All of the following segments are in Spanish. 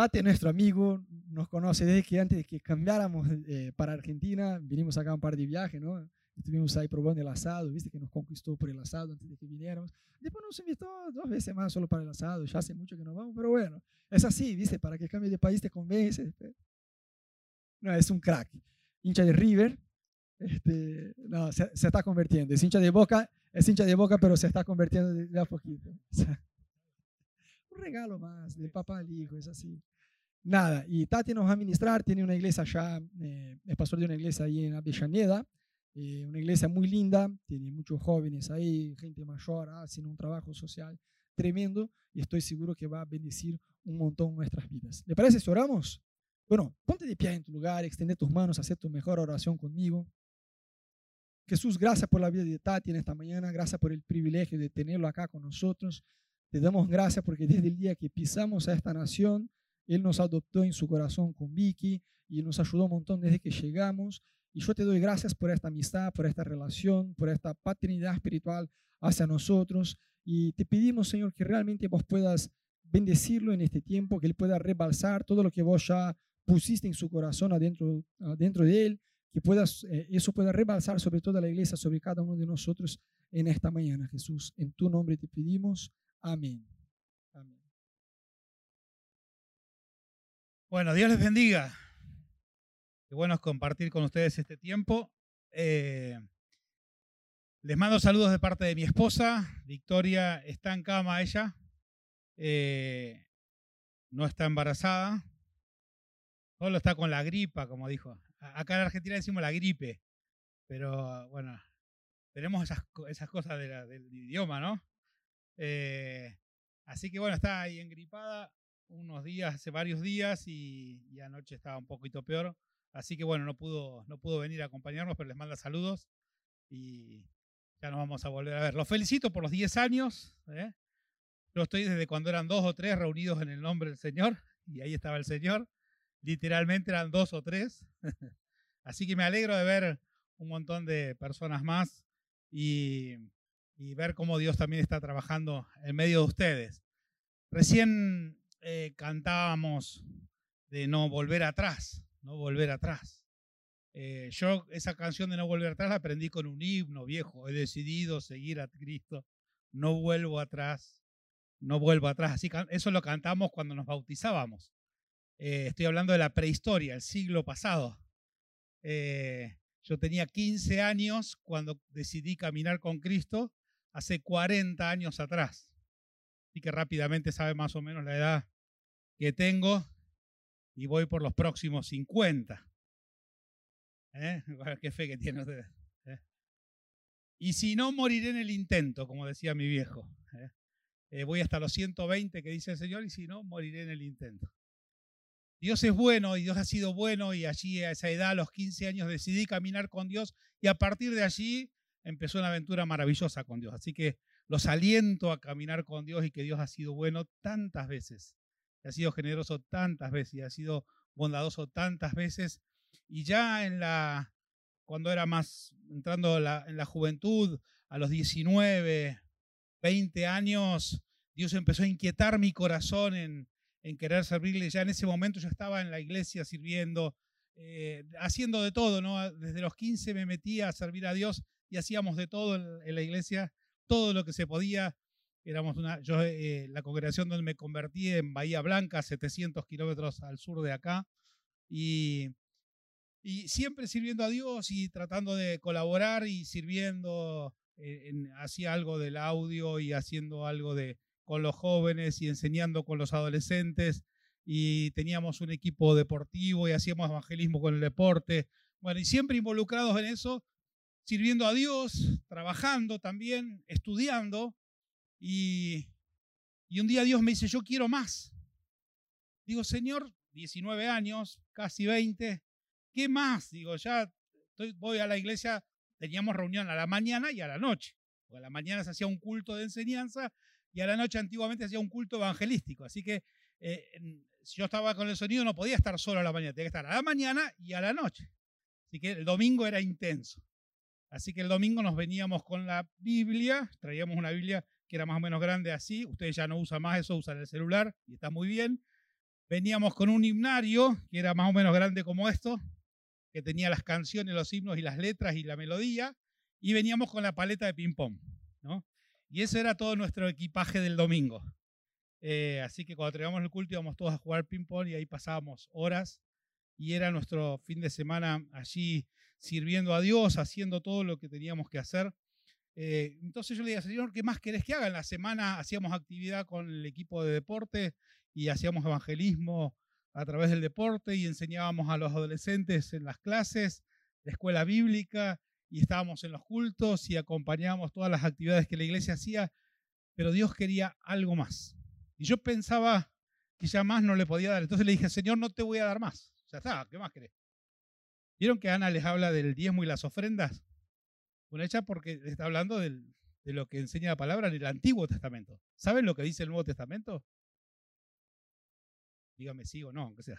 Tate, nuestro amigo, nos conoce desde que antes de que cambiáramos eh, para Argentina, vinimos acá un par de viajes, ¿no? Estuvimos ahí probando el asado, viste que nos conquistó por el asado antes de que viniéramos. Después nos invitó dos veces más solo para el asado, ya hace mucho que nos vamos, pero bueno, es así, viste, para que cambie de país te convence. No, es un crack. Hincha de River, este, no, se, está convirtiendo. Es hincha de Boca, es hincha de Boca, pero se está convirtiendo de, a poquito. un regalo más del papá al hijo, es así. Nada, y Tati nos va a ministrar, tiene una iglesia allá, eh, es pastor de una iglesia ahí en Avellaneda, eh, una iglesia muy linda, tiene muchos jóvenes ahí, gente mayor, haciendo un trabajo social tremendo y estoy seguro que va a bendecir un montón nuestras vidas. ¿Le parece si oramos? Bueno, ponte de pie en tu lugar, extiende tus manos, haz tu mejor oración conmigo. Jesús, gracias por la vida de Tati en esta mañana, gracias por el privilegio de tenerlo acá con nosotros. Te damos gracias porque desde el día que pisamos a esta nación, Él nos adoptó en su corazón con Vicky y nos ayudó un montón desde que llegamos. Y yo te doy gracias por esta amistad, por esta relación, por esta paternidad espiritual hacia nosotros. Y te pedimos, Señor, que realmente vos puedas bendecirlo en este tiempo, que Él pueda rebalsar todo lo que vos ya pusiste en su corazón adentro, adentro de Él que puedas, eh, eso pueda rebalsar sobre toda la iglesia, sobre cada uno de nosotros en esta mañana, Jesús. En tu nombre te pedimos. Amén. Bueno, Dios les bendiga. Qué bueno es compartir con ustedes este tiempo. Eh, les mando saludos de parte de mi esposa. Victoria está en cama ella. Eh, no está embarazada. Solo está con la gripa, como dijo. Acá en Argentina decimos la gripe, pero bueno, tenemos esas, esas cosas del idioma, ¿no? Eh, así que bueno, está ahí engripada unos días, hace varios días y, anoche estaba un poquito peor. Así que bueno, no pudo, no pudo venir a acompañarnos, pero les manda saludos y ya nos vamos a volver a ver. Los felicito por los 10 años. ¿eh? Estoy desde cuando eran dos o tres reunidos en el nombre del Señor y ahí estaba el Señor literalmente eran dos o tres. Así que me alegro de ver un montón de personas más y, ver cómo Dios también está trabajando en medio de ustedes. Recién eh, cantábamos de no volver atrás, no volver atrás. Eh, yo esa canción de no volver atrás la aprendí con un himno viejo. He decidido seguir a Cristo. No vuelvo atrás. No vuelvo atrás. Así eso lo cantamos cuando nos bautizábamos. Eh, estoy hablando de la prehistoria, el siglo pasado. Yo tenía 15 años cuando decidí caminar con Cristo, hace 40 años atrás. Así que rápidamente sabe más o menos la edad que tengo y voy por los próximos 50. ¿Eh? Qué fe que tiene usted. Y si no, moriré en el intento, como decía mi viejo. voy hasta los 120 que dice el Señor y si no, moriré en el intento. Dios es bueno y Dios ha sido bueno y allí a esa edad, a los 15 años, decidí caminar con Dios y a partir de allí empezó una aventura maravillosa con Dios. Así que los aliento a caminar con Dios y que Dios ha sido bueno tantas veces, ha sido generoso tantas veces y ha sido bondadoso tantas veces. Y ya en la, cuando era más, entrando en la, en la juventud, a los 19, 20 años, Dios empezó a inquietar mi corazón en, querer servirle. Ya en ese momento yo estaba en la iglesia sirviendo, eh, haciendo de todo, ¿no? Desde los 15 me metía a servir a Dios y hacíamos de todo en, la iglesia, todo lo que se podía. Éramos una, yo, eh, la congregación donde me convertí en Bahía Blanca, 700 kilómetros al sur de acá, y, y siempre sirviendo a Dios y tratando de colaborar y sirviendo, eh, hacía algo del audio y haciendo algo de, con los jóvenes y enseñando con los adolescentes y teníamos un equipo deportivo y hacíamos evangelismo con el deporte. Bueno, y siempre involucrados en eso, sirviendo a Dios, trabajando también, estudiando. Y, y un día Dios me dice, yo quiero más. Digo, Señor, 19 años, casi 20, ¿qué más? Digo, ya voy a la iglesia, teníamos reunión a la mañana y a la noche. a la mañana se hacía un culto de enseñanza y a la noche antiguamente hacía un culto evangelístico. Así que eh, si yo estaba con el sonido no podía estar solo a la mañana, tenía que estar a la mañana y a la noche. Así que el domingo era intenso. Así que el domingo nos veníamos con la Biblia, traíamos una Biblia que era más o menos grande así, ustedes ya no usan más eso, usan el celular y está muy bien, veníamos con un himnario que era más o menos grande como esto, que tenía las canciones, los himnos y las letras y la melodía, y veníamos con la paleta de ping-pong, ¿no? Y eso era todo nuestro equipaje del domingo. Eh, así que cuando teníamos el culto íbamos todos a jugar ping-pong y ahí pasábamos horas y era nuestro fin de semana allí sirviendo a Dios, haciendo todo lo que teníamos que hacer. Eh, entonces yo le dije, Señor, ¿qué más querés que haga? En la semana hacíamos actividad con el equipo de deporte y hacíamos evangelismo a través del deporte y enseñábamos a los adolescentes en las clases, de escuela bíblica y estábamos en los cultos y acompañábamos todas las actividades que la iglesia hacía, pero Dios quería algo más. Y yo pensaba que ya más no le podía dar. Entonces le dije, Señor, no te voy a dar más. Ya está, ¿qué más querés? ¿Vieron que Ana les habla del diezmo y las ofrendas? Bueno, hecha porque está hablando de lo que enseña la palabra en el Antiguo Testamento. ¿Saben lo que dice el Nuevo Testamento? Dígame sí o no, aunque sea.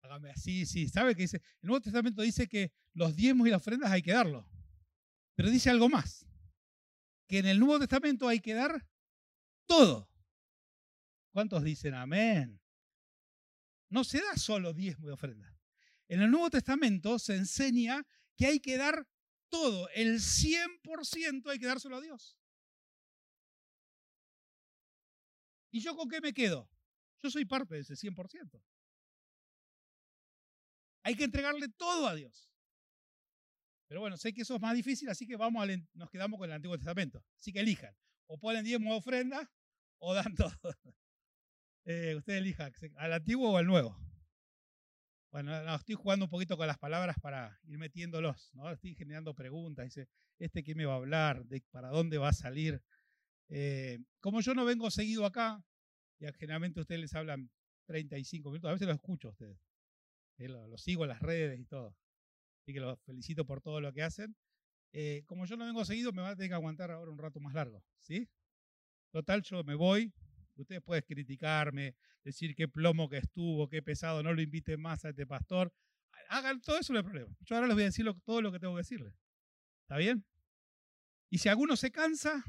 Hágame así, sí. ¿Sabe qué dice? El Nuevo Testamento dice que los diezmos y las ofrendas hay que darlo. Pero dice algo más. Que en el Nuevo Testamento hay que dar todo. ¿Cuántos dicen amén? No se da solo diezmo y ofrenda. En el Nuevo Testamento se enseña que hay que dar todo, el 100% hay que dárselo a Dios. ¿Y yo con qué me quedo? Yo soy parte de ese 100%. Hay que entregarle todo a Dios. Pero bueno, sé que eso es más difícil, así que vamos nos quedamos con el Antiguo Testamento. Así que elijan. O ponen diezmo ofrenda o dan todo. Eh, usted elija al antiguo o al nuevo. Bueno, estoy jugando un poquito con las palabras para ir metiéndolos, ¿no? Estoy generando preguntas, dice, ¿este qué me va a hablar? ¿De ¿Para dónde va a salir? Eh, como yo no vengo seguido acá, y generalmente ustedes les hablan 35 minutos, a veces los escucho a ustedes. Eh, los, sigo en las redes y todo. Así que los felicito por todo lo que hacen. Eh, como yo no vengo seguido, me va a tener que aguantar ahora un rato más largo, ¿sí? Total, yo me voy. Ustedes pueden criticarme, decir qué plomo que estuvo, qué pesado, no lo inviten más a este pastor. Hagan todo eso, no hay problema. Yo ahora les voy a decir todo lo que tengo que decirles. ¿Está bien? Y si alguno se cansa,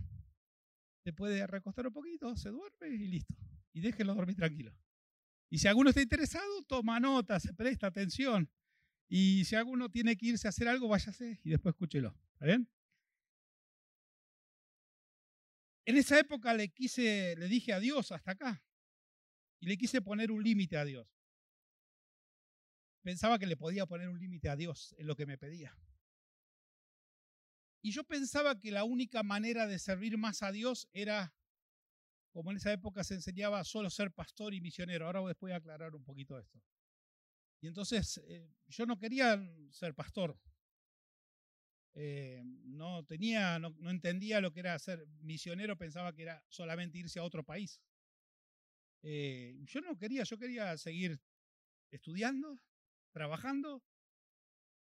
se puede recostar un poquito, se duerme y listo y déjenlo dormir tranquilo. Y si alguno está interesado, toma nota, se presta atención. Y si alguno tiene que irse a hacer algo, váyase y después escúchelo. ¿Está bien? En esa época le quise, le dije a Dios hasta acá. Y le quise poner un límite a Dios. Pensaba que le podía poner un límite a Dios en lo que me pedía. Y yo pensaba que la única manera de servir más a Dios era como en esa época se enseñaba solo ser pastor y misionero. Ahora después voy a aclarar un poquito esto. Y entonces eh, yo no quería ser pastor. Eh, no tenía, no, entendía lo que era ser misionero, pensaba que era solamente irse a otro país. Eh, yo no quería, yo quería seguir estudiando, trabajando,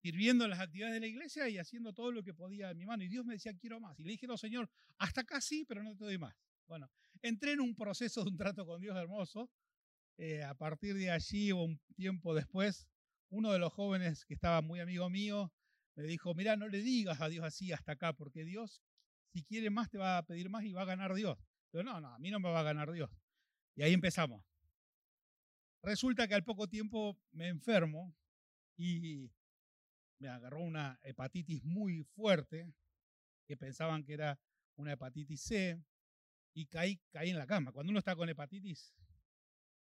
sirviendo en las actividades de la iglesia y haciendo todo lo que podía en mi mano. Y Dios me decía, quiero más. Y le dije, no, Señor, hasta acá sí, pero no te doy más. Bueno, entré en un proceso de un trato con Dios hermoso. Eh, a partir de allí, un tiempo después, uno de los jóvenes que estaba muy amigo mío me dijo, mira, no le digas a Dios así hasta acá, porque Dios, si quiere más, te va a pedir más y va a ganar Dios. Pero no, no, a mí no me va a ganar Dios. Y ahí empezamos. Resulta que al poco tiempo me enfermo y me agarró una hepatitis muy fuerte, que pensaban que era una hepatitis C y caí, caí en la cama. Cuando uno está con hepatitis,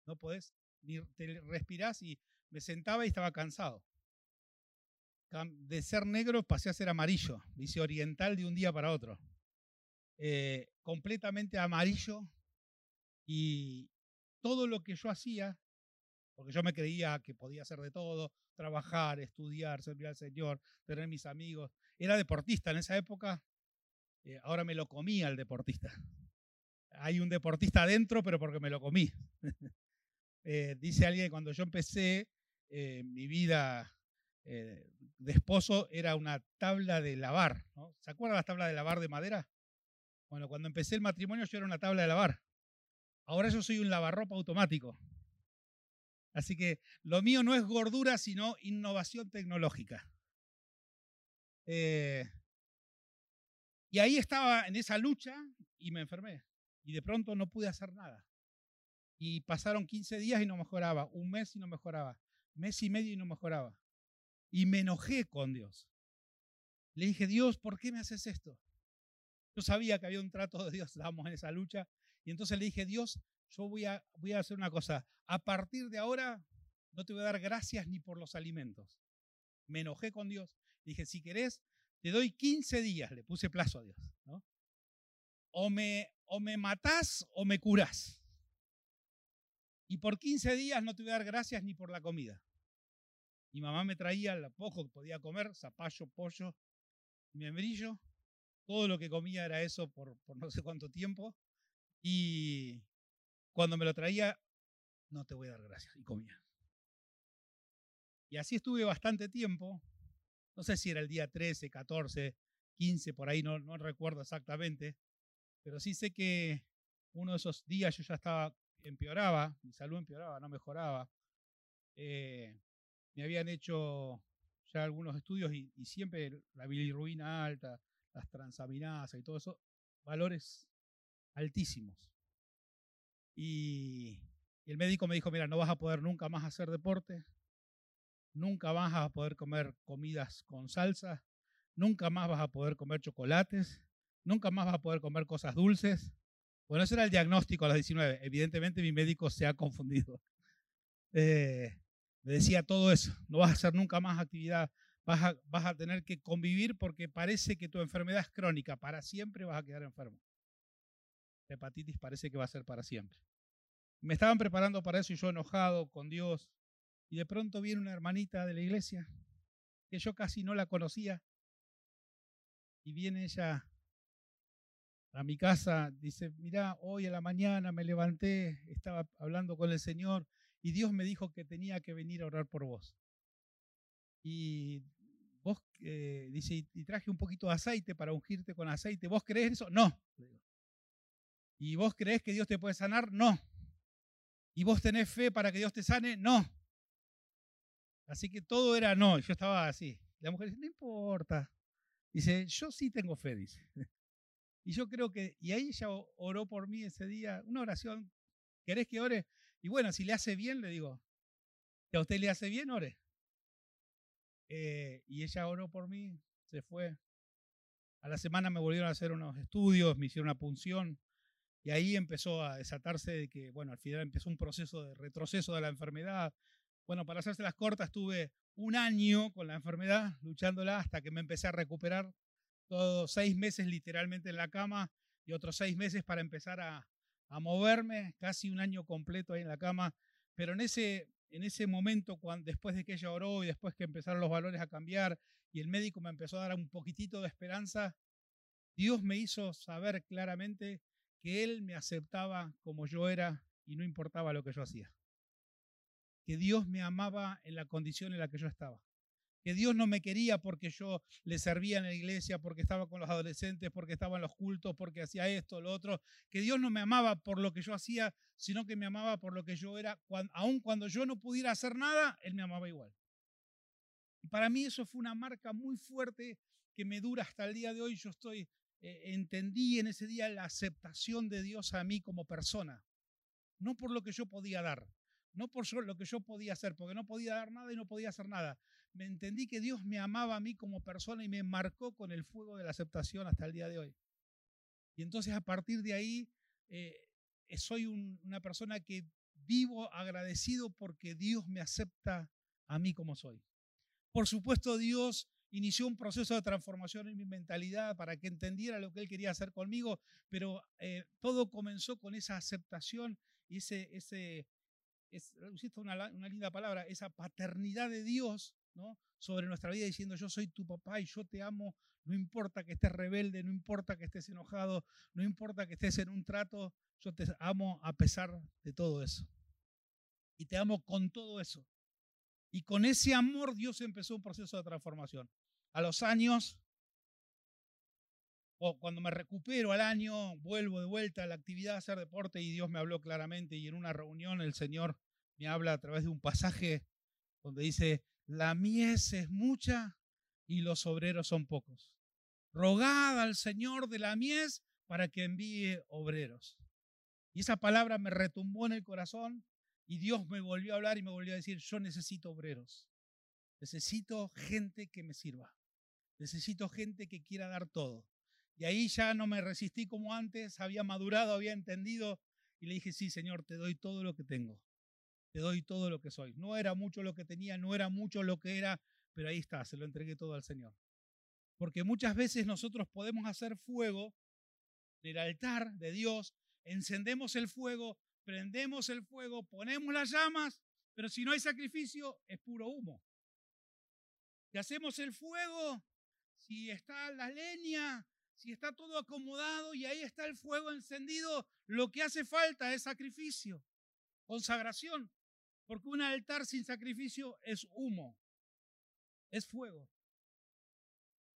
no podés, ni te respirás y me sentaba y estaba cansado. De ser negro pasé a ser amarillo, dice oriental de un día para otro. Eh, completamente amarillo y todo lo que yo hacía, porque yo me creía que podía hacer de todo, trabajar, estudiar, servir al Señor, tener mis amigos, era deportista en esa época, eh, ahora me lo comía el deportista hay un deportista adentro, pero porque me lo comí. Eh, dice alguien, cuando yo empecé mi vida de esposo era una tabla de lavar. ¿Se acuerdan las tablas de lavar de madera? Bueno, cuando empecé el matrimonio yo era una tabla de lavar. Ahora yo soy un lavarropa automático. Así que lo mío no es gordura, sino innovación tecnológica. y ahí estaba en esa lucha y me enfermé y de pronto no pude hacer nada. Y pasaron 15 días y no mejoraba, un mes y no mejoraba, mes y medio y no mejoraba. Y me enojé con Dios. Le dije, Dios, ¿por qué me haces esto? Yo sabía que había un trato de Dios, estábamos en esa lucha. Y entonces le dije, Dios, yo voy a, voy a hacer una cosa. A partir de ahora no te voy a dar gracias ni por los alimentos. Me enojé con Dios. Dije, si querés, te doy 15 días. Le puse plazo a Dios. ¿no? O, me, o me matás o me curás. Y por 15 días no te voy a dar gracias ni por la comida. Mi mamá me traía lo poco que podía comer, zapallo, pollo, membrillo. Todo lo que comía era eso por, no sé cuánto tiempo. Y cuando me lo traía, no te voy a dar gracias. Y comía. Y así estuve bastante tiempo. No sé si era el día 13, 14, 15, por ahí, no, no recuerdo exactamente. Pero sí sé que uno de esos días yo ya estaba, empeoraba, mi salud empeoraba, no mejoraba. Eh, me habían hecho ya algunos estudios y, siempre la bilirrubina alta, las transaminasas y todo eso, valores altísimos. Y, el médico me dijo, mira, no vas a poder nunca más hacer deporte, nunca vas a poder comer comidas con salsa, nunca más vas a poder comer chocolates, nunca más vas a poder comer cosas dulces. Bueno, ese era el diagnóstico a los 19. Evidentemente mi médico se ha confundido. Eh, decía todo eso, no vas a hacer nunca más actividad, vas a, vas a tener que convivir porque parece que tu enfermedad es crónica, para siempre vas a quedar enfermo. La hepatitis parece que va a ser para siempre. Me estaban preparando para eso y yo enojado con Dios, y de pronto viene una hermanita de la iglesia que yo casi no la conocía. Y viene ella a mi casa, dice, mira, hoy a la mañana me levanté, estaba hablando con el Señor y Dios me dijo que tenía que venir a orar por vos. Y vos, eh, dice, y traje un poquito de aceite para ungirte con aceite. ¿Vos crees eso? No. ¿Y vos crees que Dios te puede sanar? No. ¿Y vos tenés fe para que Dios te sane? No. Así que todo era no. Yo estaba así. La mujer dice, no importa. Dice, yo sí tengo fe, dice. Y yo creo que, y ahí ella oró por mí ese día, una oración. ¿Querés que ore? Y bueno, si le hace bien, le digo, si a usted le hace bien, ore. Eh, y ella oró por mí, se fue. A la semana me volvieron a hacer unos estudios, me hicieron una punción. Y ahí empezó a desatarse de que, bueno, al final empezó un proceso de retroceso de la enfermedad. Bueno, para hacerse las cortas, tuve un año con la enfermedad, luchándola hasta que me empecé a recuperar. Todos seis meses literalmente en la cama y otros seis meses para empezar a, a moverme, casi un año completo ahí en la cama. Pero en ese, en ese momento, cuando, después de que ella oró y después que empezaron los valores a cambiar y el médico me empezó a dar un poquitito de esperanza, Dios me hizo saber claramente que Él me aceptaba como yo era y no importaba lo que yo hacía que Dios me amaba en la condición en la que yo estaba. Que Dios no me quería porque yo le servía en la iglesia, porque estaba con los adolescentes, porque estaba en los cultos, porque hacía esto, lo otro. Que Dios no me amaba por lo que yo hacía, sino que me amaba por lo que yo era. aun cuando yo no pudiera hacer nada, Él me amaba igual. Y para mí eso fue una marca muy fuerte que me dura hasta el día de hoy. Yo estoy, eh, entendí en ese día la aceptación de Dios a mí como persona. No por lo que yo podía dar, no por lo que yo podía hacer, porque no podía dar nada y no podía hacer nada. Me entendí que Dios me amaba a mí como persona y me marcó con el fuego de la aceptación hasta el día de hoy. Y entonces a partir de ahí eh, soy una persona que vivo agradecido porque Dios me acepta a mí como soy. Por supuesto, Dios inició un proceso de transformación en mi mentalidad para que entendiera lo que Él quería hacer conmigo, pero eh, todo comenzó con esa aceptación y ese, ese, es, una, una linda palabra, esa paternidad de Dios sobre nuestra vida diciendo yo soy tu papá y yo te amo, no importa que estés rebelde, no importa que estés enojado, no importa que estés en un trato, yo te amo a pesar de todo eso. Y te amo con todo eso. Y con ese amor Dios empezó un proceso de transformación. A los años o cuando me recupero al año, vuelvo de vuelta a la actividad a hacer deporte y Dios me habló claramente y en una reunión el Señor me habla a través de un pasaje donde dice, la mies es mucha y los obreros son pocos. Rogad al Señor de la mies para que envíe obreros. Y esa palabra me retumbó en el corazón y Dios me volvió a hablar y me volvió a decir, yo necesito obreros, necesito gente que me sirva, necesito gente que quiera dar todo. Y ahí ya no me resistí como antes, había madurado, había entendido y le dije, sí, Señor, te doy todo lo que tengo, te doy todo lo que soy. No era mucho lo que tenía, no era mucho lo que era, pero ahí está, se lo entregué todo al Señor. Porque muchas veces nosotros podemos hacer fuego en el altar de Dios, encendemos el fuego, prendemos el fuego, ponemos las llamas, pero si no hay sacrificio, es puro humo. Si hacemos el fuego, si está la leña, si está todo acomodado y ahí está el fuego encendido, lo que hace falta es sacrificio, consagración, porque un altar sin sacrificio es humo, es fuego.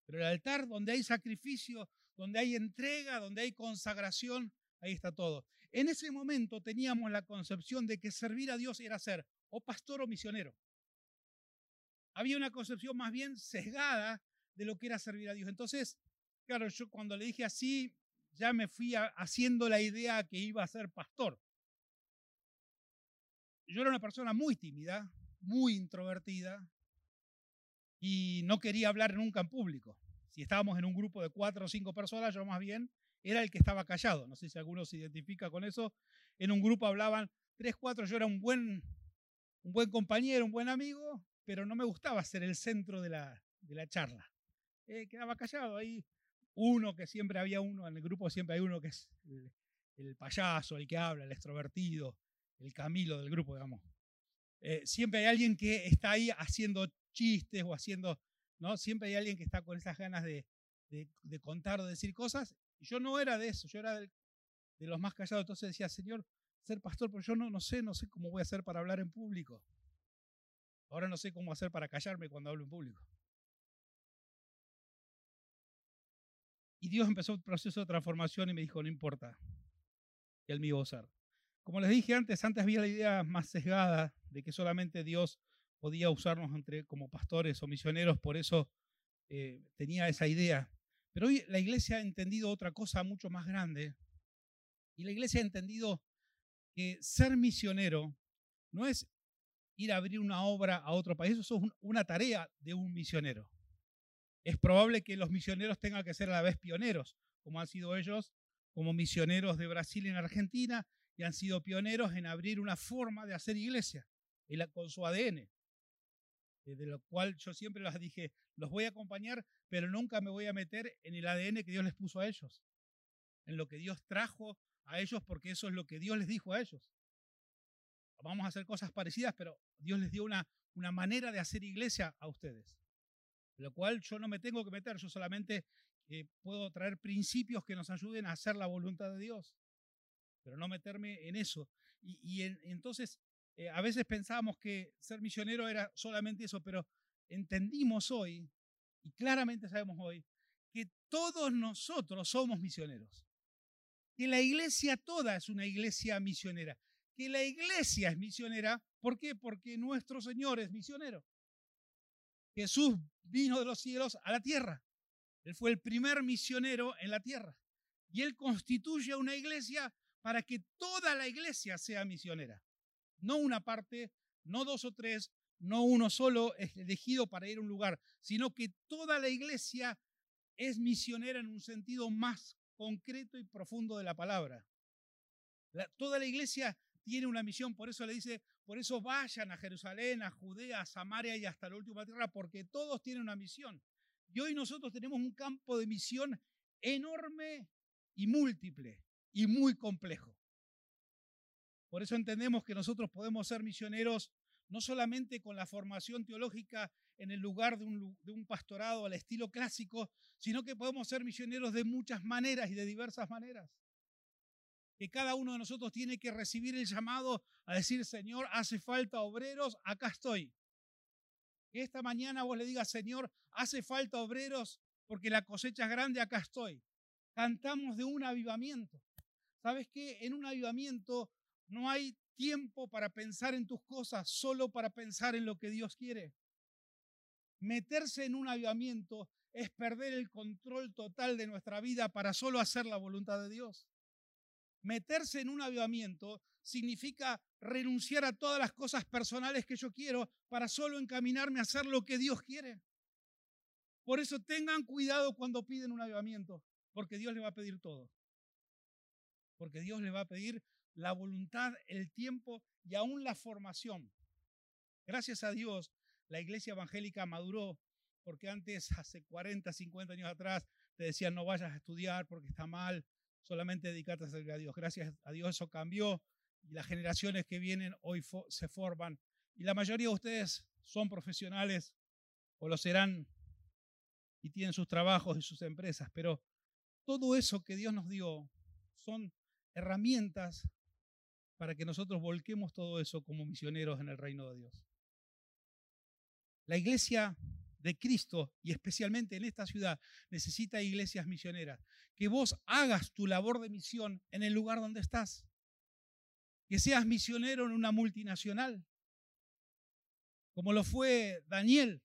Pero el altar donde hay sacrificio, donde hay entrega, donde hay consagración, ahí está todo. En ese momento teníamos la concepción de que servir a Dios era ser o pastor o misionero. Había una concepción más bien sesgada de lo que era servir a Dios. Entonces, Claro, yo cuando le dije así, ya me fui haciendo la idea que iba a ser pastor. Yo era una persona muy tímida, muy introvertida y no quería hablar nunca en público. Si estábamos en un grupo de cuatro o cinco personas, yo más bien era el que estaba callado. No sé si alguno se identifica con eso. En un grupo hablaban tres, cuatro, yo era un buen, un buen compañero, un buen amigo, pero no me gustaba ser el centro de la, de la charla. Eh, quedaba callado ahí uno que siempre había uno, en el grupo siempre hay uno que es el, payaso, el que habla, el extrovertido, el Camilo del grupo, digamos. Eh, siempre hay alguien que está ahí haciendo chistes o haciendo, ¿no? Siempre hay alguien que está con esas ganas de, contar o decir cosas. Yo no era de eso, yo era de, los más callados. Entonces decía, Señor, ser pastor, pero yo no, no sé, no sé cómo voy a hacer para hablar en público. Ahora no sé cómo hacer para callarme cuando hablo en público. Y Dios empezó un proceso de transformación y me dijo, no importa, iba a usar. Como les dije antes, antes había la idea más sesgada de que solamente Dios podía usarnos entre, como pastores o misioneros, por eso eh, tenía esa idea. Pero hoy la iglesia ha entendido otra cosa mucho más grande. Y la iglesia ha entendido que ser misionero no es ir a abrir una obra a otro país, eso es una tarea de un misionero es probable que los misioneros tengan que ser a la vez pioneros, como han sido ellos como misioneros de Brasil en Argentina y han sido pioneros en abrir una forma de hacer iglesia con su ADN, eh, de lo cual yo siempre les dije, los voy a acompañar, pero nunca me voy a meter en el ADN que Dios les puso a ellos, en lo que Dios trajo a ellos, porque eso es lo que Dios les dijo a ellos. Vamos a hacer cosas parecidas, pero Dios les dio una, una manera de hacer iglesia a ustedes. Lo cual yo no me tengo que meter, yo solamente eh, puedo traer principios que nos ayuden a hacer la voluntad de Dios, pero no meterme en eso. Y, entonces, eh, a veces pensábamos que ser misionero era solamente eso, pero entendimos hoy, y claramente sabemos hoy, que todos nosotros somos misioneros. Que la iglesia toda es una iglesia misionera. Que la iglesia es misionera, ¿por qué? Porque nuestro Señor es misionero. Jesús vino de los cielos a la tierra. Él fue el primer misionero en la tierra. Y él constituye una iglesia para que toda la iglesia sea misionera. No una parte, no dos o tres, no uno solo es elegido para ir a un lugar, sino que toda la iglesia es misionera en un sentido más concreto y profundo de la palabra. toda la iglesia tiene una misión, por eso le dice, por eso vayan a Jerusalén, a Judea, a Samaria y hasta la última tierra, porque todos tienen una misión. Y hoy nosotros tenemos un campo de misión enorme y múltiple y muy complejo. Por eso entendemos que nosotros podemos ser misioneros no solamente con la formación teológica en el lugar de un, de un, pastorado al estilo clásico, sino que podemos ser misioneros de muchas maneras y de diversas maneras que cada uno de nosotros tiene que recibir el llamado a decir, Señor, hace falta obreros, acá estoy. Que esta mañana vos le digas, Señor, hace falta obreros porque la cosecha es grande, acá estoy. Cantamos de un avivamiento. ¿Sabes qué? En un avivamiento no hay tiempo para pensar en tus cosas, solo para pensar en lo que Dios quiere. Meterse en un avivamiento es perder el control total de nuestra vida para solo hacer la voluntad de Dios. meterse en un avivamiento significa renunciar a todas las cosas personales que yo quiero para solo encaminarme a hacer lo que Dios quiere. Por eso tengan cuidado cuando piden un avivamiento, porque Dios le va a pedir todo. Porque Dios le va a pedir la voluntad, el tiempo y aún la formación. Gracias a Dios, la iglesia evangélica maduró, porque antes, hace 40, 50 años atrás, te decían no vayas a estudiar porque está mal, solamente dedicarte a servir a Dios. Gracias a Dios eso cambió y las generaciones que vienen hoy se forman. Y la mayoría de ustedes son profesionales o lo serán y tienen sus trabajos y sus empresas, pero todo eso que Dios nos dio son herramientas para que nosotros volquemos todo eso como misioneros en el reino de Dios. La iglesia de Cristo y especialmente en esta ciudad necesita iglesias misioneras. Que vos hagas tu labor de misión en el lugar donde estás. Que seas misionero en una multinacional. Como lo fue Daniel,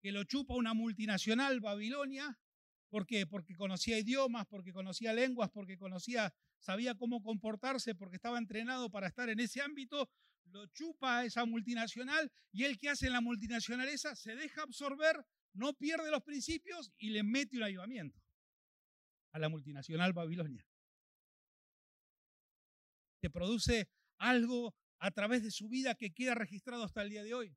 que lo chupa una multinacional Babilonia. ¿Por qué? Porque conocía idiomas, porque conocía lenguas, porque conocía, sabía cómo comportarse, porque estaba entrenado para estar en ese ámbito lo chupa a esa multinacional y el que hace en la multinacional esa se deja absorber, no pierde los principios y le mete un ayudamiento a la multinacional Babilonia. Que produce algo a través de su vida que queda registrado hasta el día de hoy.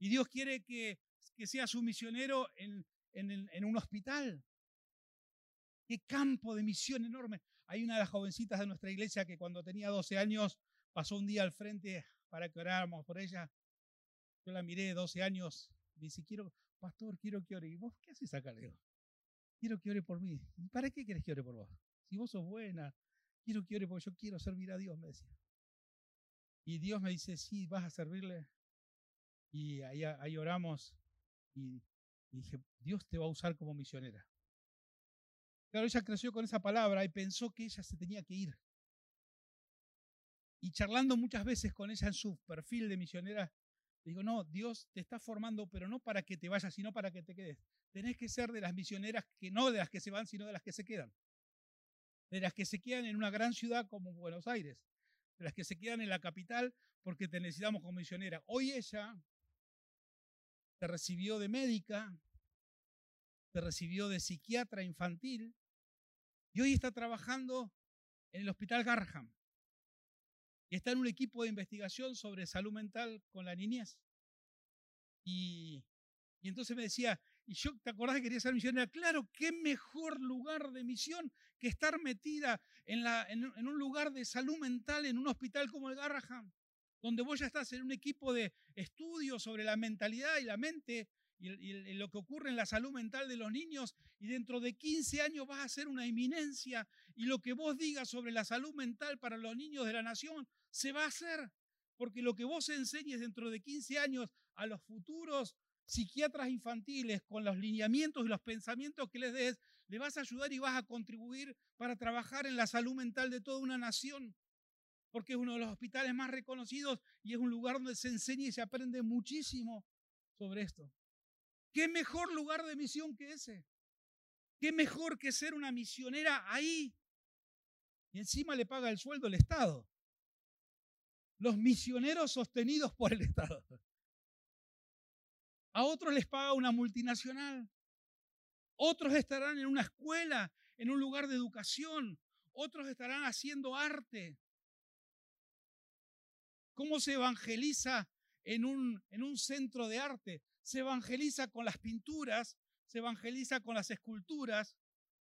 Y Dios quiere que, que sea su misionero en, en, en un hospital. Qué campo de misión enorme. Hay una de las jovencitas de nuestra iglesia que cuando tenía 12 años pasó un día al frente para que oráramos por ella. Yo la miré 12 años, me dice, quiero, pastor, quiero que ore. ¿Y vos qué haces acá, Leo? Quiero que ore por mí. ¿Y para qué querés que ore por vos? Si vos sos buena, quiero que ore porque yo quiero servir a Dios, me decía. Y Dios me dice, sí, vas a servirle. Y ahí, ahí oramos y, y dije, Dios te va a usar como misionera. Claro, ella creció con esa palabra y pensó que ella se tenía que ir. Y charlando muchas veces con ella en su perfil de misionera, digo, no, Dios te está formando, pero no para que te vayas, sino para que te quedes. Tenés que ser de las misioneras que no de las que se van, sino de las que se quedan. De las que se quedan en una gran ciudad como Buenos Aires. De las que se quedan en la capital porque te necesitamos como misionera. Hoy ella te recibió de médica, te recibió de psiquiatra infantil y hoy está trabajando en el Hospital Garham y está en un equipo de investigación sobre salud mental con la niñez. Y, entonces me decía, y yo, ¿te acordás que quería ser misionera? Claro, qué mejor lugar de misión que estar metida en, la, en, un lugar de salud mental, en un hospital como el Garraham, donde vos ya estás en un equipo de estudios sobre la mentalidad y la mente y, lo que ocurre en la salud mental de los niños y dentro de 15 años vas a ser una eminencia y lo que vos digas sobre la salud mental para los niños de la nación se va a hacer. Porque lo que vos enseñes dentro de 15 años a los futuros psiquiatras infantiles con los lineamientos y los pensamientos que les des, le vas a ayudar y vas a contribuir para trabajar en la salud mental de toda una nación. Porque es uno de los hospitales más reconocidos y es un lugar donde se enseña y se aprende muchísimo sobre esto. ¿Qué mejor lugar de misión que ese? ¿Qué mejor que ser una misionera ahí? Y encima le paga el sueldo el Estado. Los misioneros sostenidos por el Estado. A otros les paga una multinacional. Otros estarán en una escuela, en un lugar de educación. Otros estarán haciendo arte. ¿Cómo se evangeliza en un, en un centro de arte? se evangeliza con las pinturas, se evangeliza con las esculturas,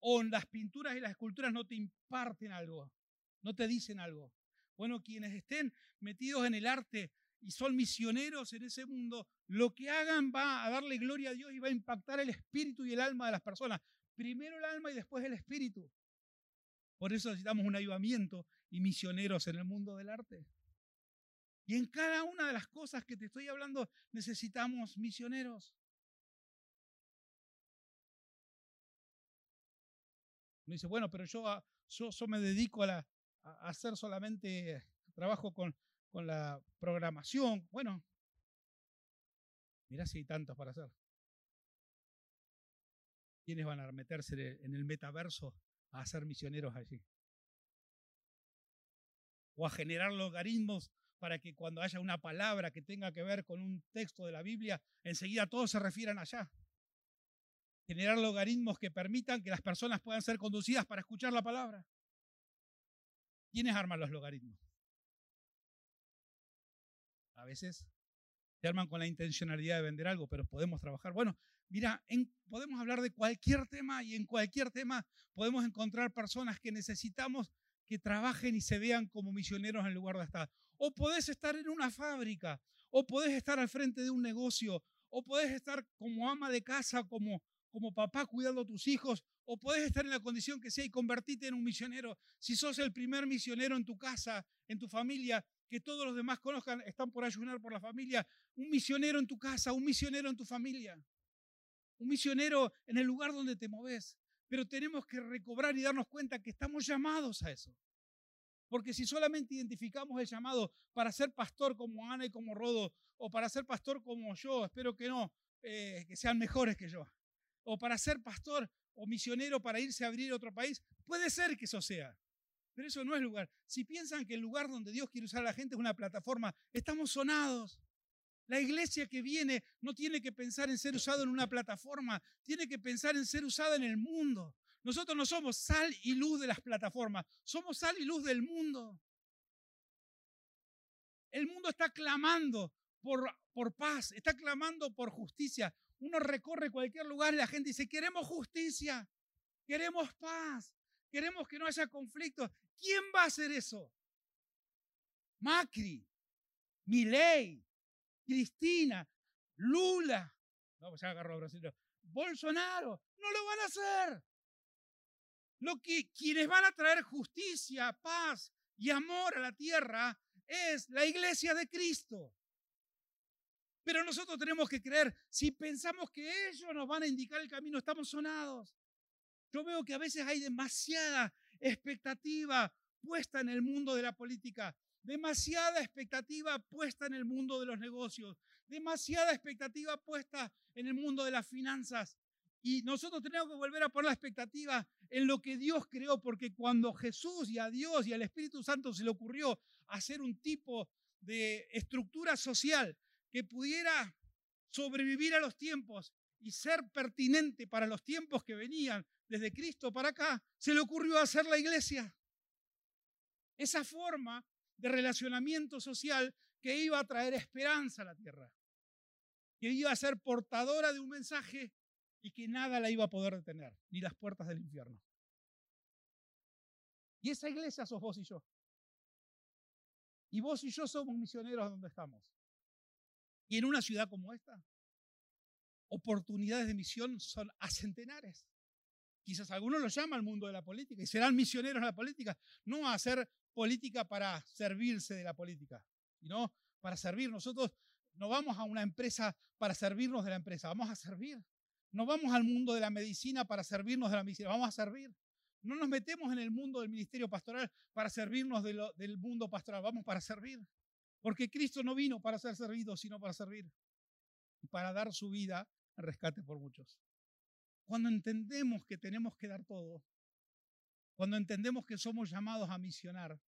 o las pinturas y las esculturas no te imparten algo, no te dicen algo. Bueno, quienes estén metidos en el arte y son misioneros en ese mundo, lo que hagan va a darle gloria a Dios y va a impactar el espíritu y el alma de las personas. Primero el alma y después el espíritu. Por eso necesitamos un ayudamiento y misioneros en el mundo del arte. Y en cada una de las cosas que te estoy hablando necesitamos misioneros. Me dice, bueno, pero yo, ah, yo, me dedico a, a hacer solamente trabajo con, con la programación. Bueno, mirá si hay tantos para hacer. ¿Quiénes van a meterse en el metaverso a ser misioneros allí? o a generar logaritmos para que cuando haya una palabra que tenga que ver con un texto de la Biblia, enseguida todos se refieran allá. Generar logaritmos que permitan que las personas puedan ser conducidas para escuchar la palabra. ¿Quiénes arman los logaritmos? A veces se arman con la intencionalidad de vender algo, pero podemos trabajar. Bueno, mira, podemos hablar de cualquier tema y en cualquier tema podemos encontrar personas que necesitamos que trabajen y se vean como misioneros en lugar de estar. O podés estar en una fábrica, o podés estar al frente de un negocio, o podés estar como ama de casa, como, como papá cuidando a tus hijos, o podés estar en la condición que sea y convertirte en un misionero. Si sos el primer misionero en tu casa, en tu familia, que todos los demás conozcan, están por ayunar por la familia, un misionero en tu casa, un misionero en tu familia, un misionero en el lugar donde te moves. Pero tenemos que recobrar y darnos cuenta que estamos llamados a eso. Porque si solamente identificamos el llamado para ser pastor como Ana y como Rodo, o para ser pastor como yo, espero que no, eh, que sean mejores que yo, o para ser pastor o misionero para irse a abrir otro país, puede ser que eso sea. Pero eso no es lugar. Si piensan que el lugar donde Dios quiere usar a la gente es una plataforma, estamos sonados. La iglesia que viene no tiene que pensar en ser usado en una plataforma, tiene que pensar en ser usada en el mundo. Nosotros no somos sal y luz de las plataformas, somos sal y luz del mundo. El mundo está clamando por, por paz, está clamando por justicia. Uno recorre cualquier lugar y la gente dice, queremos justicia, queremos paz, queremos que no haya conflictos. ¿Quién va a hacer eso? Macri, Milei, Cristina, Lula, no, pues ya agarró a Brasil, Bolsonaro, no lo van a hacer. Lo que quienes van a traer justicia, paz y amor a la tierra es la iglesia de Cristo. Pero nosotros tenemos que creer, si pensamos que ellos nos van a indicar el camino, estamos sonados. Yo veo que a veces hay demasiada expectativa puesta en el mundo de la política, demasiada expectativa puesta en el mundo de los negocios, demasiada expectativa puesta en el mundo de las finanzas. Y nosotros tenemos que volver a poner la expectativa en lo que Dios creó, porque cuando Jesús y a Dios y al Espíritu Santo se le ocurrió hacer un tipo de estructura social que pudiera sobrevivir a los tiempos y ser pertinente para los tiempos que venían desde Cristo para acá, se le ocurrió hacer la iglesia. Esa forma de relacionamiento social que iba a traer esperanza a la tierra, que iba a ser portadora de un mensaje y que nada la iba a poder detener, ni las puertas del infierno. Y esa iglesia sos vos y yo. Y vos y yo somos misioneros donde estamos. Y en una ciudad como esta, oportunidades de misión son a centenares. Quizás algunos lo llaman al mundo de la política y serán misioneros en la política, no a hacer política para servirse de la política, sino para servir. Nosotros no vamos a una empresa para servirnos de la empresa, vamos a servir. No vamos al mundo de la medicina para servirnos de la medicina, vamos a servir. No nos metemos en el mundo del ministerio pastoral para servirnos del mundo pastoral, vamos para servir. Porque Cristo no vino para ser servido, sino para servir para dar su vida en rescate por muchos. Cuando entendemos que tenemos que dar todo, cuando entendemos que somos llamados a misionar,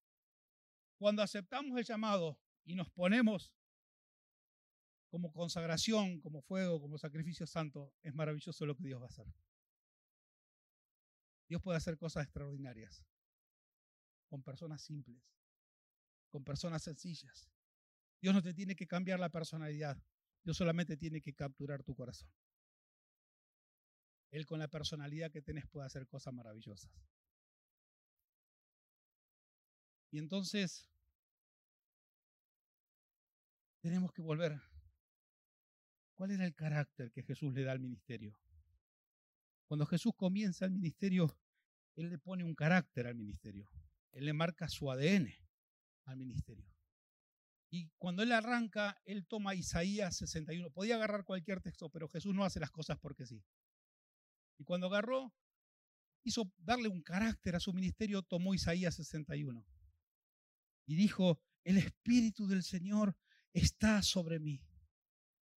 cuando aceptamos el llamado y nos ponemos como consagración, como fuego, como sacrificio santo, es maravilloso lo que Dios va a hacer. Dios puede hacer cosas extraordinarias con personas simples, con personas sencillas, Dios no te tiene que cambiar la personalidad. Dios solamente tiene que capturar tu corazón. Él con la personalidad que tenés puede hacer cosas maravillosas. Y entonces tenemos que volver. ¿Cuál era el carácter que Jesús le da al ministerio? Cuando Jesús comienza el ministerio, Él le pone un carácter al ministerio. Él le marca su ADN al ministerio. Y cuando él arranca, él toma Isaías 61. Podía agarrar cualquier texto, pero Jesús no hace las cosas porque sí. Y cuando agarró, hizo darle un carácter a su ministerio, tomó Isaías 61. Y dijo, el Espíritu del Señor está sobre mí,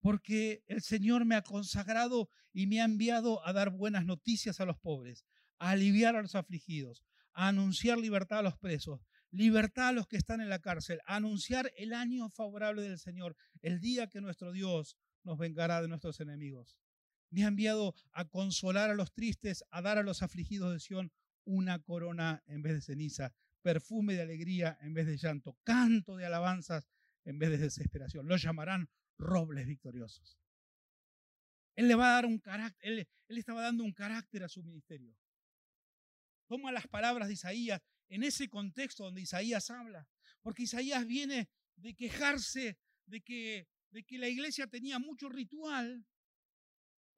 porque el Señor me ha consagrado y me ha enviado a dar buenas noticias a los pobres, a aliviar a los afligidos, a anunciar libertad a los presos libertad a los que están en la cárcel, anunciar el año favorable del Señor, el día que nuestro Dios nos vengará de nuestros enemigos. Me ha enviado a consolar a los tristes, a dar a los afligidos de Sión una corona en vez de ceniza, perfume de alegría en vez de llanto, canto de alabanzas en vez de desesperación. Lo llamarán robles victoriosos. Él le va a dar un carácter, él, él estaba dando un carácter a su ministerio. Toma las palabras de Isaías en ese contexto donde Isaías habla, porque Isaías viene de quejarse de que, de que la iglesia tenía mucho ritual,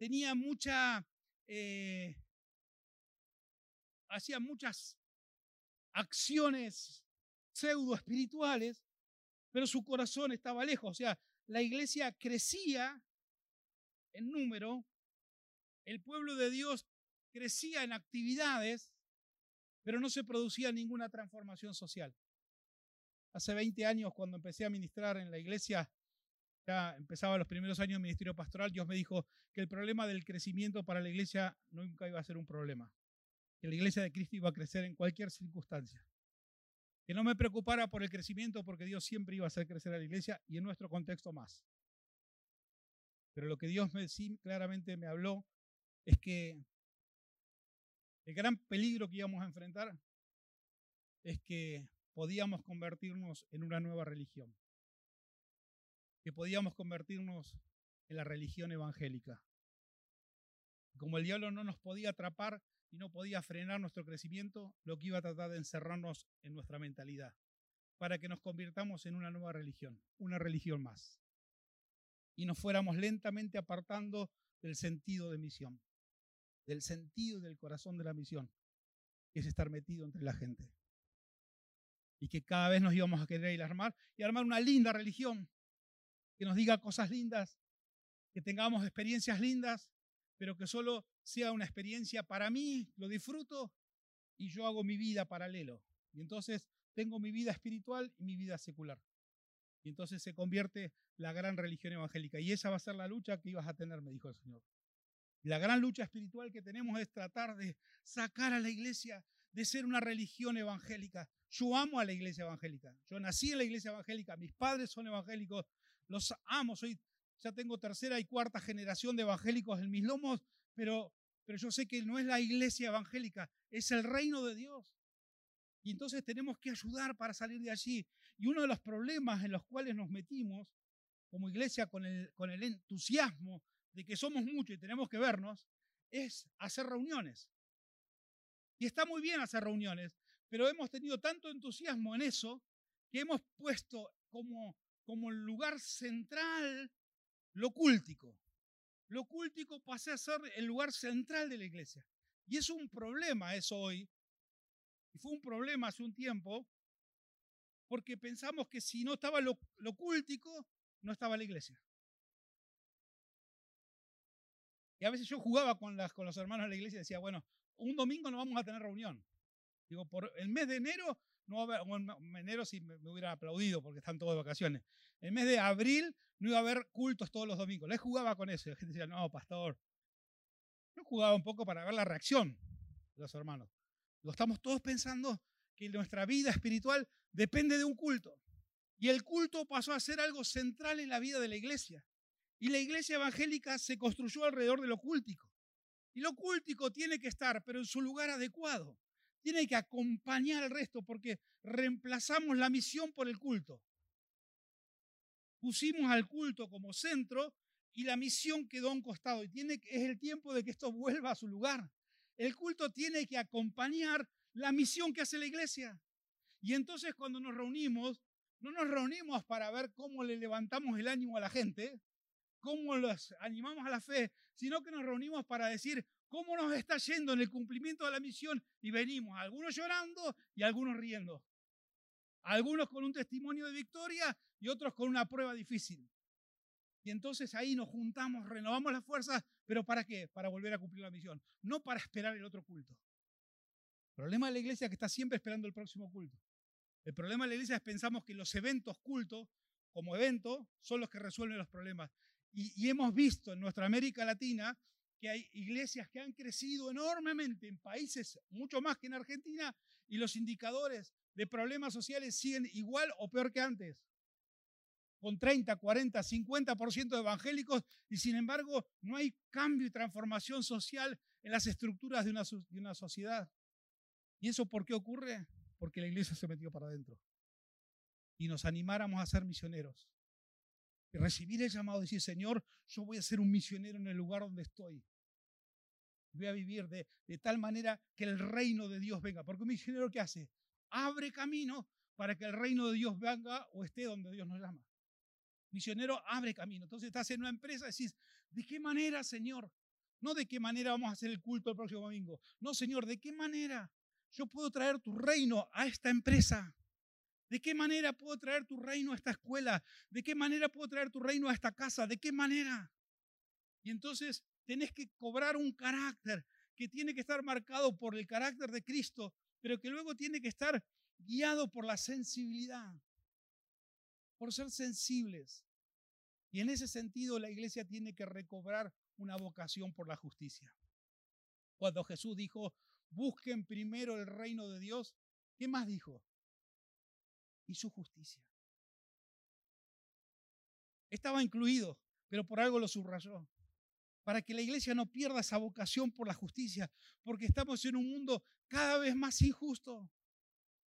tenía mucha, eh, hacía muchas acciones pseudo espirituales, pero su corazón estaba lejos. O sea, la iglesia crecía en número, el pueblo de Dios crecía en actividades, pero no se producía ninguna transformación social. Hace 20 años, cuando empecé a ministrar en la iglesia, ya empezaba los primeros años de ministerio pastoral, Dios me dijo que el problema del crecimiento para la iglesia nunca iba a ser un problema, que la iglesia de Cristo iba a crecer en cualquier circunstancia. Que no me preocupara por el crecimiento porque Dios siempre iba a hacer crecer a la iglesia y en nuestro contexto más. Pero lo que Dios me, sí, claramente me habló es que el gran peligro que íbamos a enfrentar es que podíamos convertirnos en una nueva religión, que podíamos convertirnos en la religión evangélica. Como el diablo no nos podía atrapar y no podía frenar nuestro crecimiento, lo que iba a tratar de encerrarnos en nuestra mentalidad, para que nos convirtamos en una nueva religión, una religión más, y nos fuéramos lentamente apartando del sentido de misión del sentido del corazón de la misión, que es estar metido entre la gente. Y que cada vez nos íbamos a querer ir a armar y armar una linda religión, que nos diga cosas lindas, que tengamos experiencias lindas, pero que solo sea una experiencia para mí, lo disfruto y yo hago mi vida paralelo. Y entonces tengo mi vida espiritual y mi vida secular. Y entonces se convierte la gran religión evangélica. Y esa va a ser la lucha que ibas a tener, me dijo el Señor. La gran lucha espiritual que tenemos es tratar de sacar a la iglesia de ser una religión evangélica. Yo amo a la iglesia evangélica. Yo nací en la iglesia evangélica. Mis padres son evangélicos. Los amo. Soy, ya tengo tercera y cuarta generación de evangélicos en mis lomos, pero, pero yo sé que no es la iglesia evangélica, es el reino de Dios. Y entonces tenemos que ayudar para salir de allí. Y uno de los problemas en los cuales nos metimos como iglesia con el, con el entusiasmo de que somos muchos y tenemos que vernos, es hacer reuniones. Y está muy bien hacer reuniones, pero hemos tenido tanto entusiasmo en eso que hemos puesto como, como el lugar central lo cúltico. Lo cúltico pasé a ser el lugar central de la iglesia. Y es un problema eso hoy. Y fue un problema hace un tiempo, porque pensamos que si no estaba lo, lo cúltico, no estaba la iglesia. Y a veces yo jugaba con, las, con los hermanos de la iglesia y decía, bueno, un domingo no vamos a tener reunión. Digo, por el mes de enero, no va en enero sí me, hubiera aplaudido porque están todos de vacaciones. El mes de abril no iba a haber cultos todos los domingos. Les jugaba con eso. La gente decía, no, pastor. Yo jugaba un poco para ver la reacción de los hermanos. Lo estamos todos pensando que nuestra vida espiritual depende de un culto. Y el culto pasó a ser algo central en la vida de la iglesia. Y la iglesia evangélica se construyó alrededor de lo cultico. Y lo cultico tiene que estar, pero en su lugar adecuado. Tiene que acompañar al resto porque reemplazamos la misión por el culto. Pusimos al culto como centro y la misión quedó a un costado. Y tiene, es el tiempo de que esto vuelva a su lugar. El culto tiene que acompañar la misión que hace la iglesia. Y entonces cuando nos reunimos, no nos reunimos para ver cómo le levantamos el ánimo a la gente, cómo los animamos a la fe, sino que nos reunimos para decir cómo nos está yendo en el cumplimiento de la misión y venimos, algunos llorando y algunos riendo. Algunos con un testimonio de victoria y otros con una prueba difícil. Y entonces ahí nos juntamos, renovamos las fuerzas, pero ¿para qué? Para volver a cumplir la misión, no para esperar el otro culto. El problema de la iglesia es que está siempre esperando el próximo culto. El problema de la iglesia es que pensamos que los eventos cultos, como evento, son los que resuelven los problemas. Y, hemos visto en nuestra América Latina que hay iglesias que han crecido enormemente en países mucho más que en Argentina y los indicadores de problemas sociales siguen igual o peor que antes. Con 30, 40, 50% de evangélicos y sin embargo no hay cambio y transformación social en las estructuras de una, de una sociedad. ¿Y eso por qué ocurre? Porque la iglesia se metió para adentro. Y nos animáramos a ser misioneros. Y recibir el llamado de decir, Señor, yo voy a ser un misionero en el lugar donde estoy. Voy a vivir de, tal manera que el reino de Dios venga. Porque un misionero ¿qué hace? Abre camino para que el reino de Dios venga o esté donde Dios nos llama. Misionero abre camino. Entonces estás en una empresa y decís, ¿de qué manera, Señor? No de qué manera vamos a hacer el culto el próximo domingo. No, Señor, ¿de qué manera yo puedo traer tu reino a esta empresa? ¿De qué manera puedo traer tu reino a esta escuela? ¿De qué manera puedo traer tu reino a esta casa? ¿De qué manera? Y entonces tenés que cobrar un carácter que tiene que estar marcado por el carácter de Cristo, pero que luego tiene que estar guiado por la sensibilidad, por ser sensibles. Y en ese sentido la iglesia tiene que recobrar una vocación por la justicia. Cuando Jesús dijo, busquen primero el reino de Dios, ¿qué más dijo? y su justicia. Estaba incluido, pero por algo lo subrayó. Para que la iglesia no pierda esa vocación por la justicia, porque estamos en un mundo cada vez más injusto,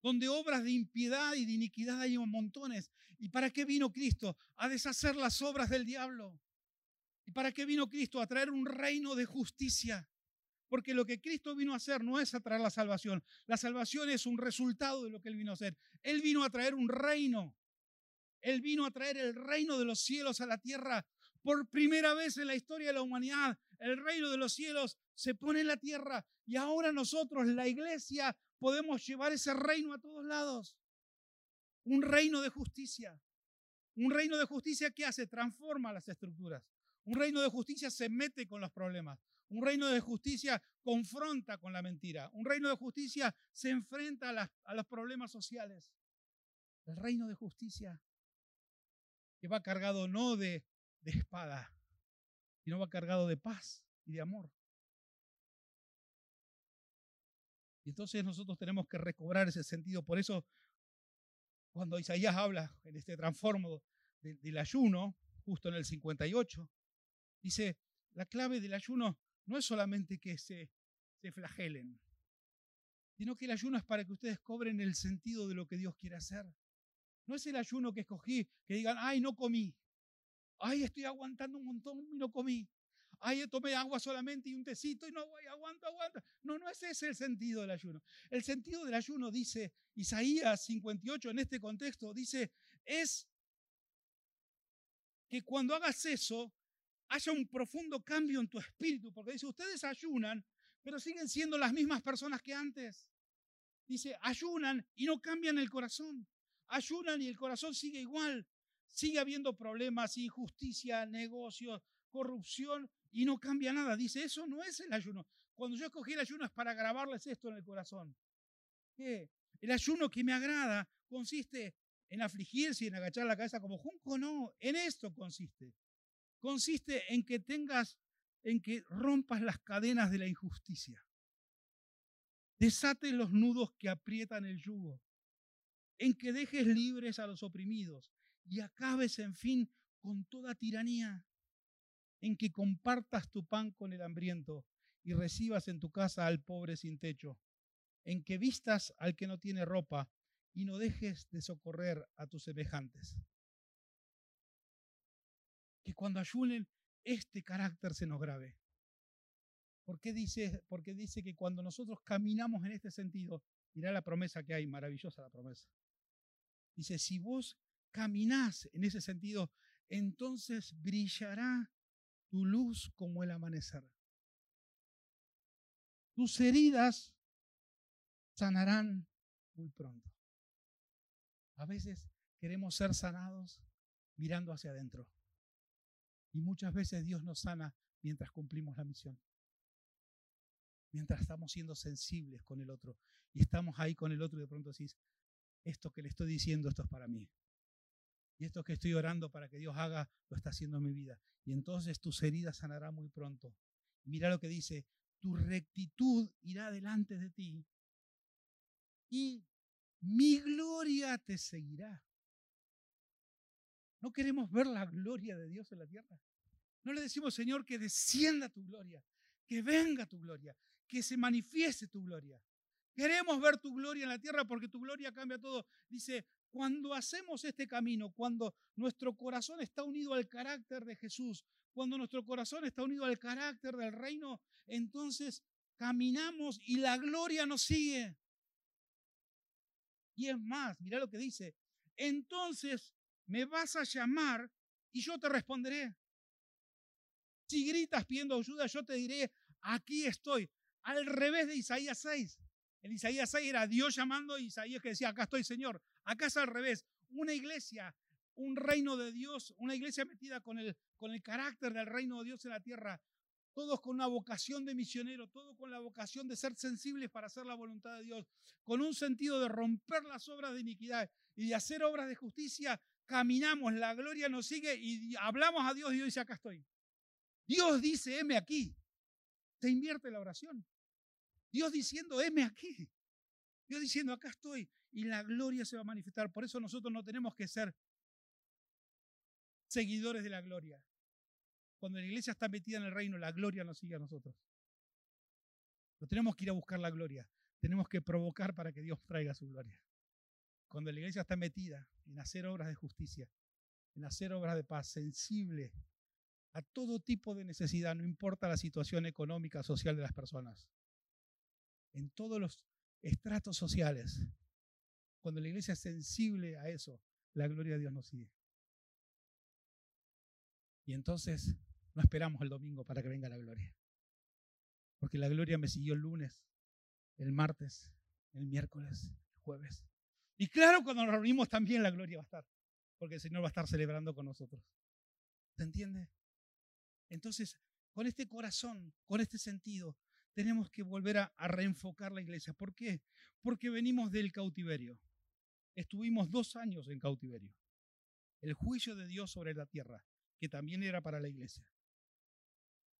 donde obras de impiedad y de iniquidad hay montones. ¿Y para qué vino Cristo? A deshacer las obras del diablo. ¿Y para qué vino Cristo? A traer un reino de justicia. Porque lo que Cristo vino a hacer no es a traer la salvación. La salvación es un resultado de lo que Él vino a hacer. Él vino a traer un reino. Él vino a traer el reino de los cielos a la tierra. Por primera vez en la historia de la humanidad, el reino de los cielos se pone en la tierra. Y ahora nosotros, la iglesia, podemos llevar ese reino a todos lados. Un reino de justicia. Un reino de justicia que hace, transforma las estructuras. Un reino de justicia se mete con los problemas. Un reino de justicia confronta con la mentira. Un reino de justicia se enfrenta a, los problemas sociales. El reino de justicia que va cargado no de, de espada, sino va cargado de paz y de amor. Y entonces nosotros tenemos que recobrar ese sentido. Por eso, cuando Isaías habla en este transformo del ayuno, justo en el 58, dice, la clave del ayuno no es solamente que se, se flagelen, sino que el ayuno es para que ustedes cobren el sentido de lo que Dios quiere hacer. No es el ayuno que escogí, que digan, ay, no comí. Ay, estoy aguantando un montón y no comí. Ay, tomé agua solamente y un tecito y no aguanto, aguanto. No, no es ese el sentido del ayuno. El sentido del ayuno, dice Isaías 58 en este contexto, dice, es que cuando hagas eso, haya un profundo cambio en tu espíritu, porque dice, ustedes ayunan, pero siguen siendo las mismas personas que antes. Dice, ayunan y no cambian el corazón. Ayunan y el corazón sigue igual. Sigue habiendo problemas, injusticia, negocios, corrupción y no cambia nada. Dice, eso no es el ayuno. Cuando yo escogí el ayuno es para grabarles esto en el corazón. ¿Qué? El ayuno que me agrada consiste en afligirse y en agachar la cabeza como junco, no, en esto consiste consiste en que tengas, en que rompas las cadenas de la injusticia. Desate los nudos que aprietan el yugo, en que dejes libres a los oprimidos y acabes, en fin, con toda tiranía, en que compartas tu pan con el hambriento y recibas en tu casa al pobre sin techo, en que vistas al que no tiene ropa y no dejes de socorrer a tus semejantes que cuando ayunen este carácter se nos grave. ¿Por qué dice, porque dice que cuando nosotros caminamos en este sentido, mirá la promesa que hay, maravillosa la promesa. Dice, si vos caminás en ese sentido, entonces brillará tu luz como el amanecer. Tus heridas sanarán muy pronto. A veces queremos ser sanados mirando hacia adentro. Y muchas veces Dios nos sana mientras cumplimos la misión. Mientras estamos siendo sensibles con el otro. Y estamos ahí con el otro y de pronto decís, esto que le estoy diciendo, esto es para mí. Y esto que estoy orando para que Dios haga, lo está haciendo en mi vida. Y entonces tus heridas sanarán muy pronto. Mira lo que dice, tu rectitud irá delante de ti. Y mi gloria te seguirá. ¿No queremos ver la gloria de Dios en la tierra? No le decimos, Señor, que descienda tu gloria, que venga tu gloria, que se manifieste tu gloria. Queremos ver tu gloria en la tierra porque tu gloria cambia todo. Dice, cuando hacemos este camino, cuando nuestro corazón está unido al carácter de Jesús, cuando nuestro corazón está unido al carácter del reino, entonces caminamos y la gloria nos sigue. Y es más, mira lo que dice, entonces me vas a llamar y yo te responderé. Si gritas pidiendo ayuda, yo te diré, aquí estoy. Al revés de Isaías 6. En Isaías 6 era Dios llamando a Isaías que decía, acá estoy Señor. Acá es al revés. Una iglesia, un reino de Dios, una iglesia metida con el, con el carácter del reino de Dios en la tierra. Todos con una vocación de misionero, todos con la vocación de ser sensibles para hacer la voluntad de Dios, con un sentido de romper las obras de iniquidad y de hacer obras de justicia. Caminamos, la gloria nos sigue y hablamos a Dios y Dios dice, acá estoy. Dios dice, heme aquí. Se invierte la oración. Dios diciendo, heme aquí. Dios diciendo, acá estoy. Y la gloria se va a manifestar. Por eso nosotros no tenemos que ser seguidores de la gloria. Cuando la iglesia está metida en el reino, la gloria nos sigue a nosotros. No tenemos que ir a buscar la gloria. Tenemos que provocar para que Dios traiga su gloria. Cuando la iglesia está metida en hacer obras de justicia, en hacer obras de paz, sensible a todo tipo de necesidad, no importa la situación económica, social de las personas en todos los estratos sociales. Cuando la iglesia es sensible a eso, la gloria de Dios nos sigue. Y entonces no esperamos el domingo para que venga la gloria. Porque la gloria me siguió el lunes, el martes, el miércoles, el jueves. Y claro, cuando nos reunimos también la gloria va a estar. Porque el Señor va a estar celebrando con nosotros. ¿Se entiende? Entonces, con este corazón, con este sentido, tenemos que volver a, reenfocar la iglesia. ¿Por qué? Porque venimos del cautiverio. Estuvimos dos años en cautiverio. El juicio de Dios sobre la tierra, que también era para la iglesia.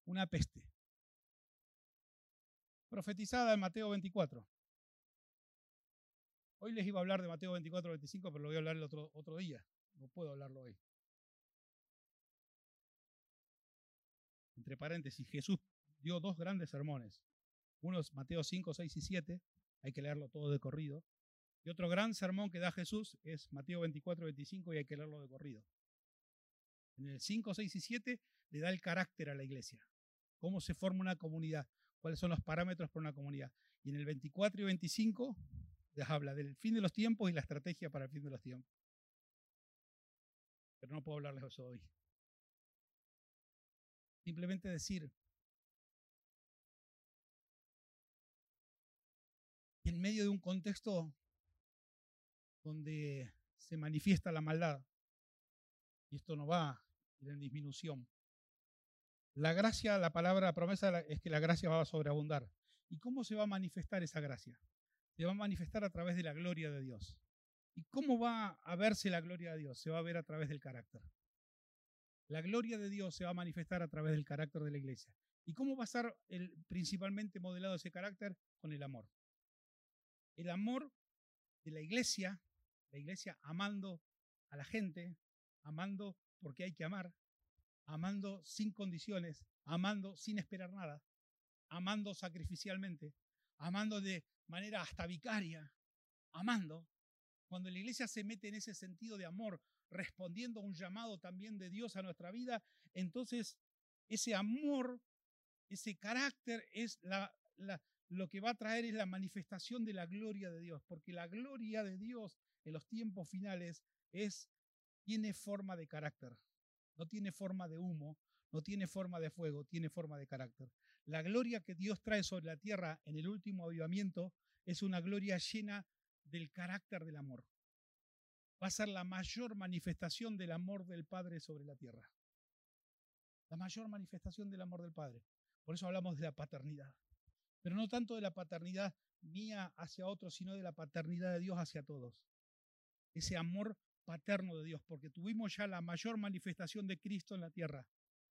Una peste. Profetizada en Mateo 24. Hoy les iba a hablar de Mateo 24, 25, pero lo voy a hablar el otro, otro día. No puedo hablarlo hoy. Entre paréntesis, Jesús dio dos grandes sermones. Uno es Mateo 5, 6 y 7, hay que leerlo todo de corrido. Y otro gran sermón que da Jesús es Mateo 24, 25 y hay que leerlo de corrido. En el 5, 6 y 7 le da el carácter a la iglesia, cómo se forma una comunidad, cuáles son los parámetros para una comunidad. Y en el 24 y 25 les habla del fin de los tiempos y la estrategia para el fin de los tiempos. Pero no puedo hablarles de eso hoy. Simplemente decir, en medio de un contexto donde se manifiesta la maldad, y esto no va en disminución, la gracia, la palabra, la promesa es que la gracia va a sobreabundar. ¿Y cómo se va a manifestar esa gracia? Se va a manifestar a través de la gloria de Dios. ¿Y cómo va a verse la gloria de Dios? Se va a ver a través del carácter. La gloria de Dios se va a manifestar a través del carácter de la iglesia. ¿Y cómo va a ser el, principalmente modelado ese carácter? Con el amor el amor de la iglesia, la iglesia amando a la gente, amando porque hay que amar, amando sin condiciones, amando sin esperar nada, amando sacrificialmente, amando de manera hasta vicaria, amando. Cuando la iglesia se mete en ese sentido de amor, respondiendo a un llamado también de Dios a nuestra vida, entonces ese amor, ese carácter es la, la, lo que va a traer es la manifestación de la gloria de Dios, porque la gloria de Dios en los tiempos finales es tiene forma de carácter, no tiene forma de humo, no tiene forma de fuego, tiene forma de carácter. La gloria que Dios trae sobre la tierra en el último avivamiento es una gloria llena del carácter del amor. Va a ser la mayor manifestación del amor del Padre sobre la tierra. La mayor manifestación del amor del Padre. Por eso hablamos de la paternidad pero no tanto de la paternidad mía hacia otros, sino de la paternidad de Dios hacia todos. Ese amor paterno de Dios, porque tuvimos ya la mayor manifestación de Cristo en la tierra.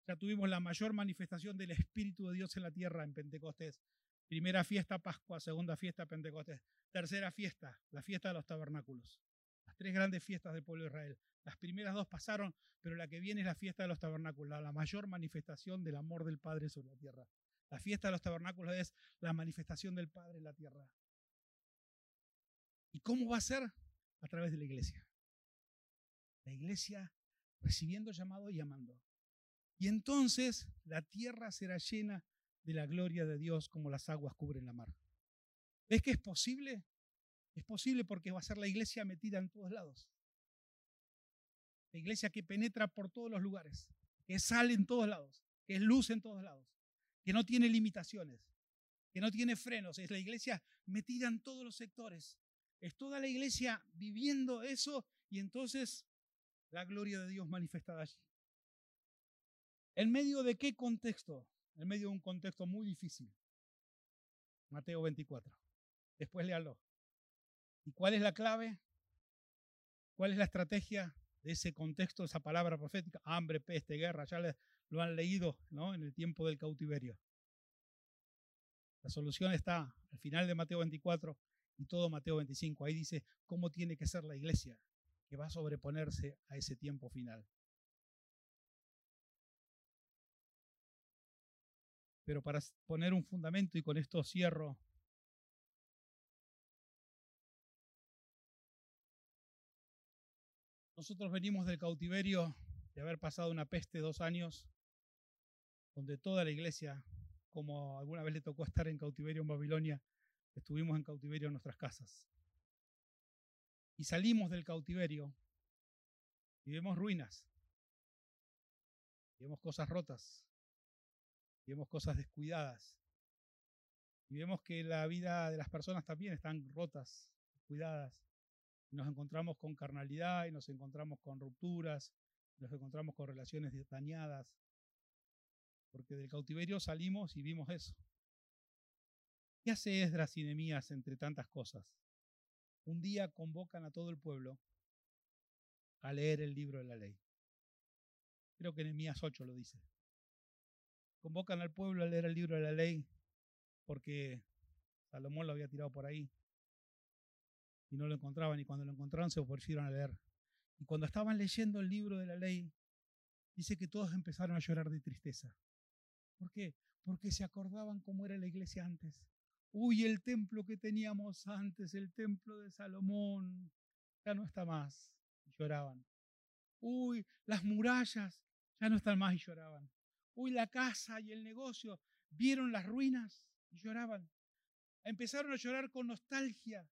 Ya tuvimos la mayor manifestación del Espíritu de Dios en la tierra en Pentecostés. Primera fiesta, Pascua. Segunda fiesta, Pentecostés. Tercera fiesta, la fiesta de los tabernáculos. Las tres grandes fiestas del pueblo de Israel. Las primeras dos pasaron, pero la que viene es la fiesta de los tabernáculos, la mayor manifestación del amor del Padre sobre la tierra. La fiesta de los tabernáculos es la manifestación del Padre en la tierra. ¿Y cómo va a ser? A través de la iglesia. La iglesia recibiendo llamado y amando. Y entonces la tierra será llena de la gloria de Dios como las aguas cubren la mar. ¿Ves que es posible? Es posible porque va a ser la iglesia metida en todos lados. La iglesia que penetra por todos los lugares, que sale en todos lados, que es luz en todos lados, que no tiene limitaciones, que no tiene frenos. Es la iglesia metida en todos los sectores. Es toda la iglesia viviendo eso y entonces la gloria de Dios manifestada allí. ¿En medio de qué contexto? En medio de un contexto muy difícil. Mateo 24. Después léalo. ¿Y cuál es la clave? ¿Cuál es la estrategia de ese contexto, esa palabra profética? Hambre, peste, guerra. Ya lo han leído ¿no? en el tiempo del cautiverio. La solución está al final de Mateo 24 y todo Mateo 25. Ahí dice cómo tiene que ser la iglesia que va a sobreponerse a ese tiempo final. Pero para poner un fundamento, y con esto cierro, nosotros venimos del cautiverio de haber pasado una peste dos años, donde toda la iglesia, como alguna vez le tocó estar en cautiverio en Babilonia, estuvimos en cautiverio en nuestras casas. Y salimos del cautiverio y vemos ruinas, y vemos cosas rotas, y vemos cosas descuidadas, y vemos que la vida de las personas también están rotas, descuidadas, nos encontramos con carnalidad, y nos encontramos con rupturas, nos encontramos con relaciones dañadas, porque del cautiverio salimos y vimos eso. ¿Qué hace Esdras y Nehemías entre tantas cosas? un día convocan a todo el pueblo a leer el libro de la ley. Creo que Nehemías 8 lo dice. Convocan al pueblo a leer el libro de la ley porque Salomón lo había tirado por ahí y no lo encontraban y cuando lo encontraron se ofrecieron a leer. Y cuando estaban leyendo el libro de la ley, dice que todos empezaron a llorar de tristeza. ¿Por qué? Porque se acordaban cómo era la iglesia antes. Uy, el templo que teníamos antes, el templo de Salomón, ya no está más. Y lloraban. Uy, las murallas ya no están más y lloraban. Uy, la casa y el negocio vieron las ruinas y lloraban. Empezaron a llorar con nostalgia.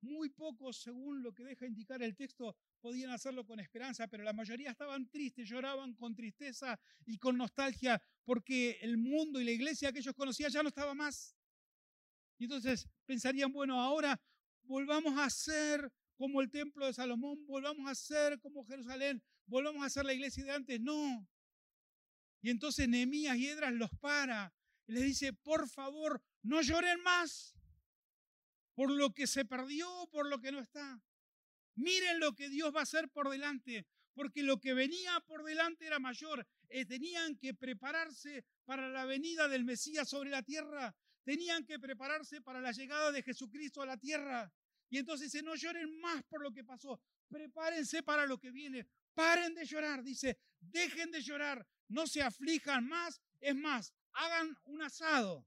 Muy pocos, según lo que deja indicar el texto, podían hacerlo con esperanza, pero la mayoría estaban tristes, lloraban con tristeza y con nostalgia porque el mundo y la iglesia que ellos conocían ya no estaba más. Y entonces pensarían, bueno, ahora volvamos a ser como el templo de Salomón, volvamos a ser como Jerusalén, volvamos a ser la iglesia de antes. No. Y entonces Nehemías y Edras los para y les dice, por favor, no lloren más por lo que se perdió, por lo que no está. Miren lo que Dios va a hacer por delante, porque lo que venía por delante era mayor. Eh, tenían que prepararse para la venida del Mesías sobre la tierra tenían que prepararse para la llegada de Jesucristo a la tierra. Y entonces dice, no lloren más por lo que pasó, prepárense para lo que viene, paren de llorar, dice, dejen de llorar, no se aflijan más, es más, hagan un asado.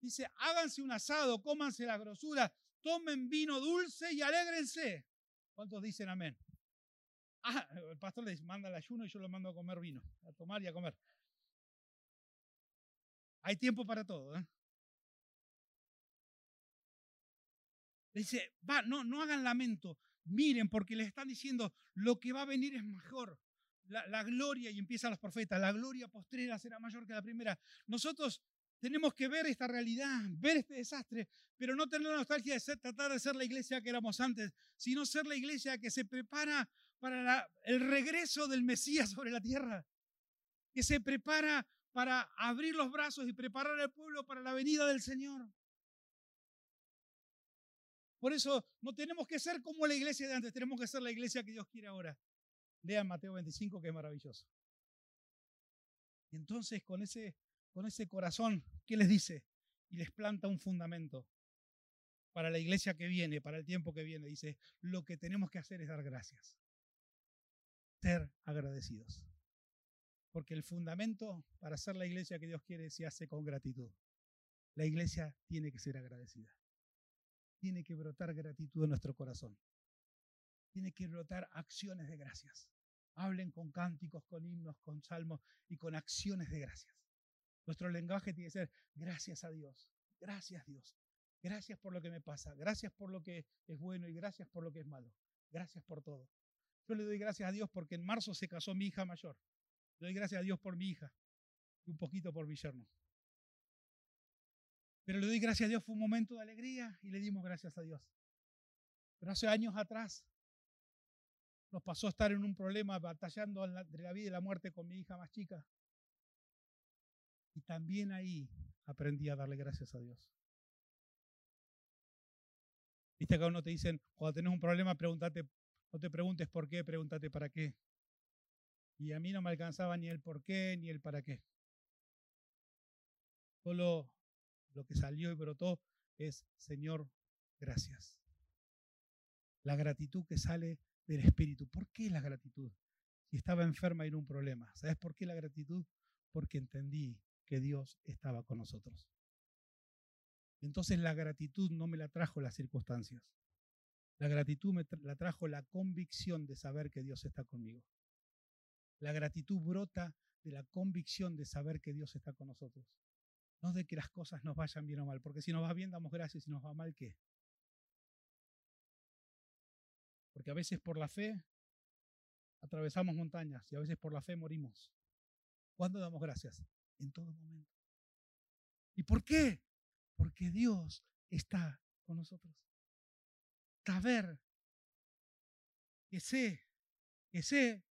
Dice, háganse un asado, cómanse la grosura, tomen vino dulce y alégrense. ¿Cuántos dicen amén? Ah, el pastor les manda el ayuno y yo lo mando a comer vino, a tomar y a comer. Hay tiempo para todo. ¿eh? dice, va, no, no hagan lamento. Miren, porque les están diciendo, lo que va a venir es mejor. La, la, gloria, y empiezan los profetas, la gloria postrera será mayor que la primera. Nosotros tenemos que ver esta realidad, ver este desastre, pero no tener la nostalgia de ser, tratar de ser la iglesia que éramos antes, sino ser la iglesia que se prepara para el regreso del Mesías sobre la tierra, que se prepara para abrir los brazos y preparar al pueblo para la venida del Señor. Por eso no tenemos que ser como la iglesia de antes, tenemos que ser la iglesia que Dios quiere ahora. Lean Mateo 25, que es maravilloso. Entonces con ese, con ese corazón, ¿qué les dice? y les planta un fundamento para la iglesia que viene, para el tiempo que viene. Dice, lo que tenemos que hacer es dar gracias, ser agradecidos. Porque el fundamento para ser la iglesia que Dios quiere se hace con gratitud. La iglesia tiene que ser agradecida. Tiene que brotar gratitud en nuestro corazón. Tiene que brotar acciones de gracias. Hablen con cánticos, con himnos, con salmos y con acciones de gracias. Nuestro lenguaje tiene que ser gracias a Dios, gracias Dios, gracias por lo que me pasa, gracias por lo que es bueno y gracias por lo que es malo, gracias por todo. Yo le doy gracias a Dios porque en marzo se casó mi hija mayor. Le doy gracias a Dios por mi hija y un poquito por mi yerno. Pero le doy gracias a Dios, fue un momento de alegría y le dimos gracias a Dios. Pero hace años atrás nos pasó estar en un problema batallando entre la vida y la muerte con mi hija más chica. Y también ahí aprendí a darle gracias a Dios. Viste que uno te dicen, cuando tenés un problema, pregúntate, no te preguntes por qué, pregúntate para qué. Y a mí no me alcanzaba ni el por qué ni el para qué. Solo lo que salió y brotó es, Señor, gracias. La gratitud que sale del Espíritu. ¿Por qué la gratitud? Si estaba enferma y era un problema. ¿Sabes por qué la gratitud? Porque entendí que Dios estaba con nosotros. Entonces la gratitud no me la trajo las circunstancias. La gratitud me la trajo la convicción de saber que Dios está conmigo. La gratitud brota de la convicción de saber que Dios está con nosotros. No de que las cosas nos vayan bien o mal, porque si nos va bien damos gracias, si nos va mal, ¿qué? Porque a veces por la fe atravesamos montañas y a veces por la fe morimos. ¿Cuándo damos gracias? En todo momento. ¿Y por qué? Porque Dios está con nosotros. Saber que sé, que sé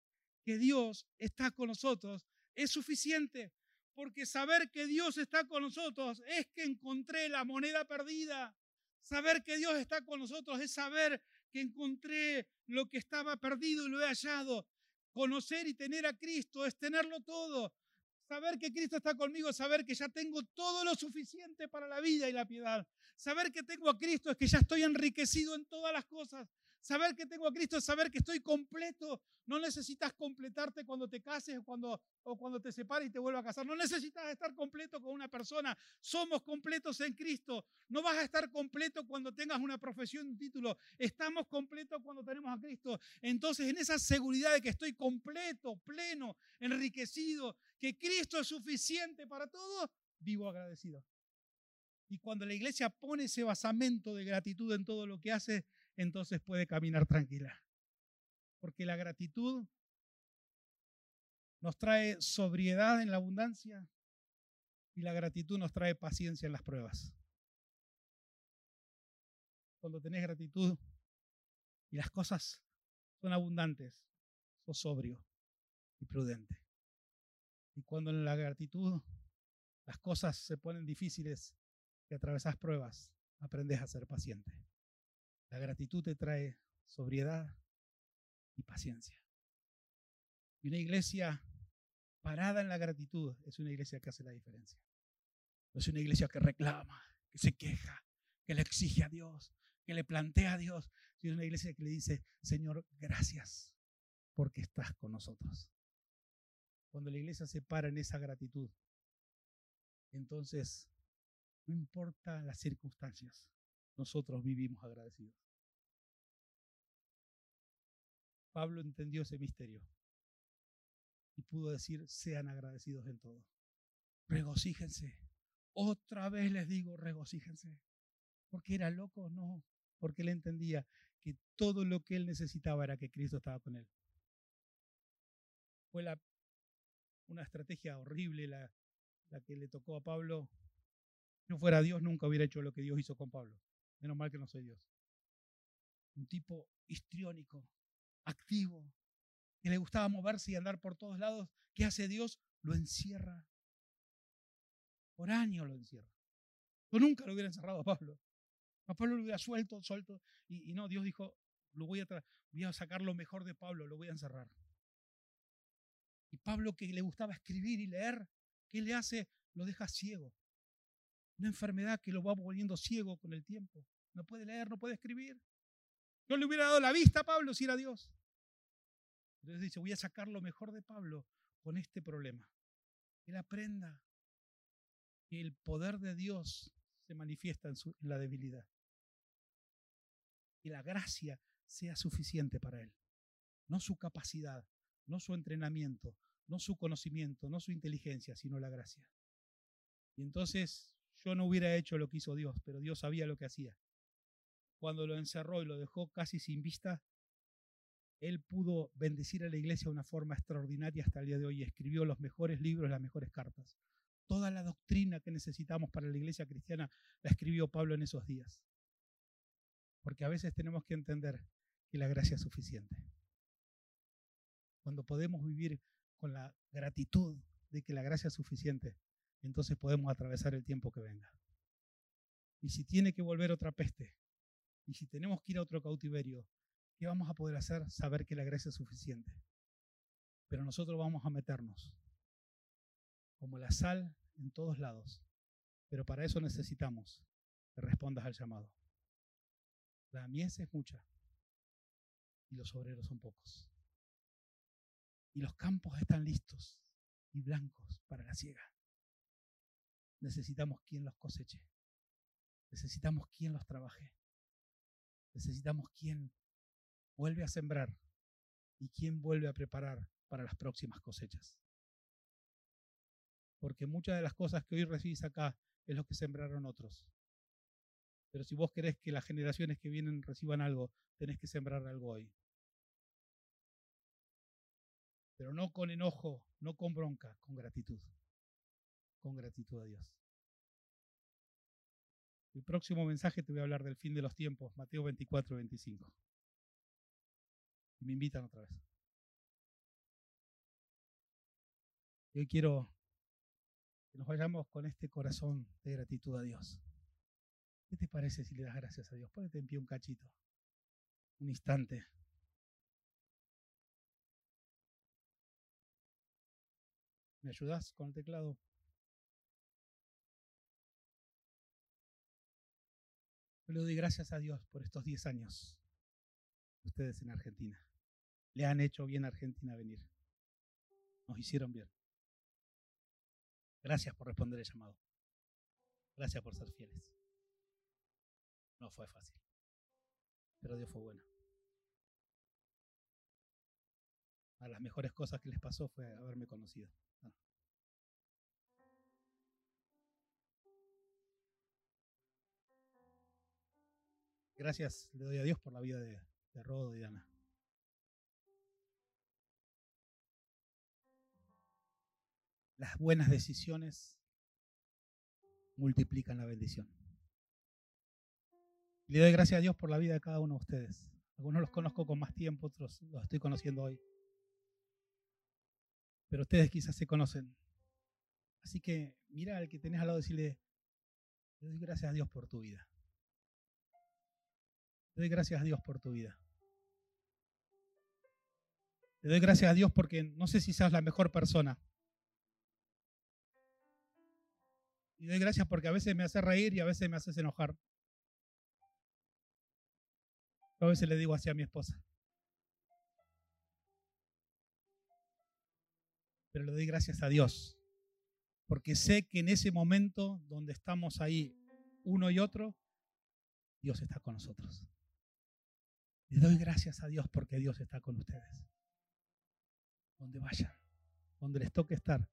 que Dios está con nosotros es suficiente. Porque saber que Dios está con nosotros es que encontré la moneda perdida. Saber que Dios está con nosotros es saber que encontré lo que estaba perdido y lo he hallado. Conocer y tener a Cristo es tenerlo todo. Saber que Cristo está conmigo saber que ya tengo todo lo suficiente para la vida y la piedad. Saber que tengo a Cristo es que ya estoy enriquecido en todas las cosas. Saber que tengo a Cristo es saber que estoy completo. No necesitas completarte cuando te cases o cuando, o cuando te separes y te vuelvas a casar. No necesitas estar completo con una persona. Somos completos en Cristo. No vas a estar completo cuando tengas una profesión, un título. Estamos completos cuando tenemos a Cristo. Entonces, en esa seguridad de que estoy completo, pleno, enriquecido, que Cristo es suficiente para todo, vivo agradecido. Y cuando la iglesia pone ese basamento de gratitud en todo lo que hace, entonces puede caminar tranquila. Porque la gratitud nos trae sobriedad en la abundancia y la gratitud nos trae paciencia en las pruebas. Cuando tenés gratitud y las cosas son abundantes, sos sobrio y prudente. Y cuando en la gratitud las cosas se ponen difíciles y atravesas pruebas, aprendes a ser paciente. La gratitud te trae sobriedad y paciencia. Y una iglesia parada en la gratitud es una iglesia que hace la diferencia. No es una iglesia que reclama, que se queja, que le exige a Dios, que le plantea a Dios. Es una iglesia que le dice, Señor, gracias porque estás con nosotros. Cuando la iglesia se para en esa gratitud, entonces no importa las circunstancias, nosotros vivimos agradecidos. Pablo entendió ese misterio y pudo decir, sean agradecidos en todo. Regocíjense. Otra vez les digo, regocíjense. Porque era loco, no, porque él entendía que todo lo que él necesitaba era que Cristo estaba con él. Fue una estrategia horrible la, la que le tocó a Pablo. Si no fuera Dios, nunca hubiera hecho lo que Dios hizo con Pablo. Menos mal que no soy Dios. Un tipo histriónico, activo, que le gustaba moverse y andar por todos lados. ¿Qué hace Dios? Lo encierra. Por años lo encierra. Yo nunca lo hubiera encerrado a Pablo. A Pablo lo hubiera suelto, suelto. Y, no, Dios dijo, lo voy a, voy a sacar lo mejor de Pablo, lo voy a encerrar. Y Pablo que le gustaba escribir y leer, ¿qué le hace? Lo deja ciego. Una enfermedad que lo va volviendo ciego con el tiempo. No puede leer, no puede escribir. Yo le hubiera dado la vista a Pablo si era Dios. Entonces dice, voy a sacar lo mejor de Pablo con este problema. Él aprenda que el poder de Dios se manifiesta en, en la debilidad. Que la gracia sea suficiente para él. No su capacidad, no su entrenamiento, no su conocimiento, no su inteligencia, sino la gracia. Y entonces yo no hubiera hecho lo que hizo Dios, pero Dios sabía lo que hacía. Cuando lo encerró y lo dejó casi sin vista, él pudo bendecir a la iglesia de una forma extraordinaria hasta el día de hoy. Escribió los mejores libros, las mejores cartas. Toda la doctrina que necesitamos para la iglesia cristiana la escribió Pablo en esos días. Porque a veces tenemos que entender que la gracia es suficiente. Cuando podemos vivir con la gratitud de que la gracia es suficiente, entonces podemos atravesar el tiempo que venga. Y si tiene que volver otra peste, y si tenemos que ir a otro cautiverio, ¿qué vamos a poder hacer? Saber que la gracia es suficiente. Pero nosotros vamos a meternos como la sal en todos lados. Pero para eso necesitamos que respondas al llamado. La mies es mucha y los obreros son pocos. Y los campos están listos y blancos para la siega. Necesitamos quien los coseche. Necesitamos quien los trabaje. Necesitamos quien vuelve a sembrar y quien vuelve a preparar para las próximas cosechas. Porque muchas de las cosas que hoy recibís acá es lo que sembraron otros. Pero si vos querés que las generaciones que vienen reciban algo, tenés que sembrar algo hoy. Pero no con enojo, no con bronca, con gratitud. Con gratitud a Dios. El próximo mensaje te voy a hablar del fin de los tiempos, Mateo 24, 25. Y me invitan otra vez. Hoy quiero que nos vayamos con este corazón de gratitud a Dios. ¿Qué te parece si le das gracias a Dios? Ponete en pie un cachito, un instante. ¿Me ayudas con el teclado? Yo le doy gracias a Dios por estos 10 años. Ustedes en Argentina. Le han hecho bien a Argentina venir. Nos hicieron bien. Gracias por responder el llamado. Gracias por ser fieles. No fue fácil. Pero Dios fue bueno. De las mejores cosas que les pasó fue haberme conocido. Gracias le doy a Dios por la vida de, de Rodo y Ana. Las buenas decisiones multiplican la bendición. Le doy gracias a Dios por la vida de cada uno de ustedes. Algunos los conozco con más tiempo, otros los estoy conociendo hoy. Pero ustedes quizás se conocen. Así que mira al que tenés al lado y decirle, le doy gracias a Dios por tu vida. Le doy gracias a Dios por tu vida. Le doy gracias a Dios porque no sé si seas la mejor persona. Y doy gracias porque a veces me hace reír y a veces me haces enojar. A veces le digo así a mi esposa. Pero le doy gracias a Dios. Porque sé que en ese momento donde estamos ahí uno y otro, Dios está con nosotros. Le doy gracias a Dios porque Dios está con ustedes. Donde vayan, donde les toque estar,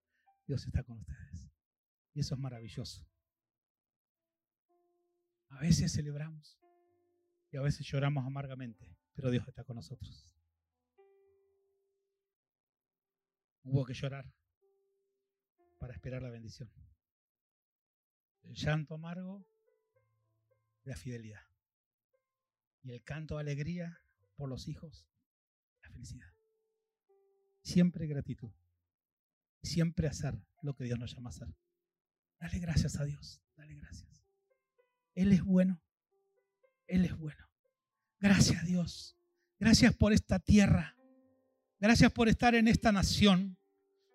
Dios está con ustedes. Y eso es maravilloso. A veces celebramos y a veces lloramos amargamente, pero Dios está con nosotros. Hubo que llorar para esperar la bendición. El llanto amargo la fidelidad y el canto de alegría por los hijos, la felicidad. Siempre gratitud. Siempre hacer lo que Dios nos llama a hacer. Dale gracias a Dios. Dale gracias. Él es bueno. Él es bueno. Gracias a Dios. Gracias por esta tierra. Gracias por estar en esta nación.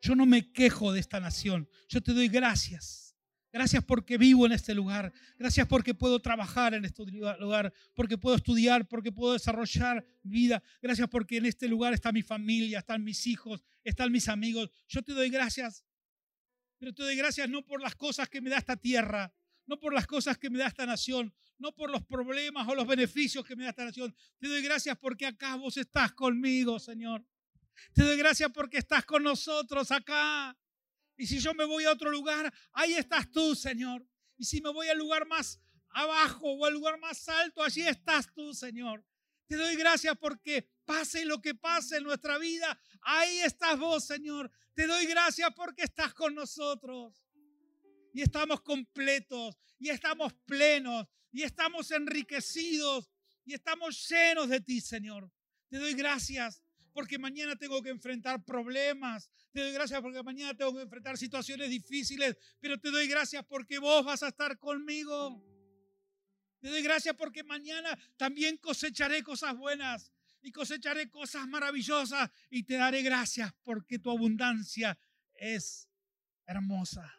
Yo no me quejo de esta nación. Yo te doy gracias. Gracias porque vivo en este lugar. Gracias porque puedo trabajar en este lugar, porque puedo estudiar, porque puedo desarrollar vida. Gracias porque en este lugar está mi familia, están mis hijos, están mis amigos. Yo te doy gracias, pero te doy gracias no por las cosas que me da esta tierra, no por las cosas que me da esta nación, no por los problemas o los beneficios que me da esta nación. Te doy gracias porque acá vos estás conmigo, Señor. Te doy gracias porque estás con nosotros acá. Y si yo me voy a otro lugar, ahí estás tú, Señor. Y si me voy al lugar más abajo o al lugar más alto, allí estás tú, Señor. Te doy gracias porque pase lo que pase en nuestra vida, ahí estás vos, Señor. Te doy gracias porque estás con nosotros. Y estamos completos, y estamos plenos, y estamos enriquecidos, y estamos llenos de ti, Señor. Te doy gracias porque mañana tengo que enfrentar problemas. Te doy gracias porque mañana tengo que enfrentar situaciones difíciles, pero te doy gracias porque vos vas a estar conmigo. Te doy gracias porque mañana también cosecharé cosas buenas y cosecharé cosas maravillosas y te daré gracias porque tu abundancia es hermosa.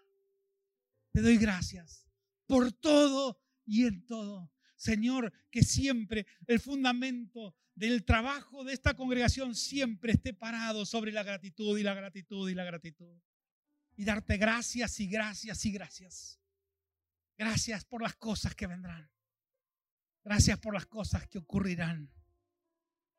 Te doy gracias por todo y en todo. Señor, que siempre el fundamento del trabajo de esta congregación siempre esté parado sobre la gratitud y la gratitud y la gratitud. Y darte gracias y gracias y gracias. Gracias por las cosas que vendrán. Gracias por las cosas que ocurrirán.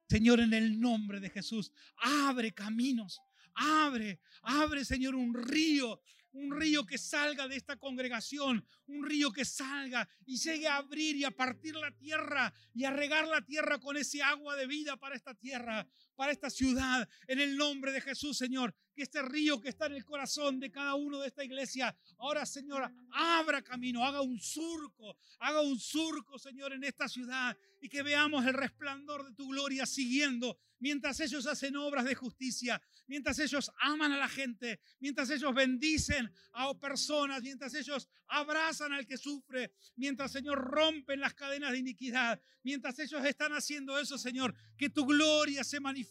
Señor, en el nombre de Jesús, abre caminos, abre, abre, Señor, un río un río que salga de esta congregación, un río que salga y llegue a abrir y a partir la tierra y a regar la tierra con ese agua de vida para esta tierra, para esta ciudad, en el nombre de Jesús, Señor. Que este río que está en el corazón de cada uno de esta iglesia, ahora, Señor, abra camino, haga un surco, haga un surco, Señor, en esta ciudad y que veamos el resplandor de tu gloria siguiendo mientras ellos hacen obras de justicia, mientras ellos aman a la gente, mientras ellos bendicen a personas, mientras ellos abrazan al que sufre, mientras, Señor, rompen las cadenas de iniquidad, mientras ellos están haciendo eso, Señor, que tu gloria se manifieste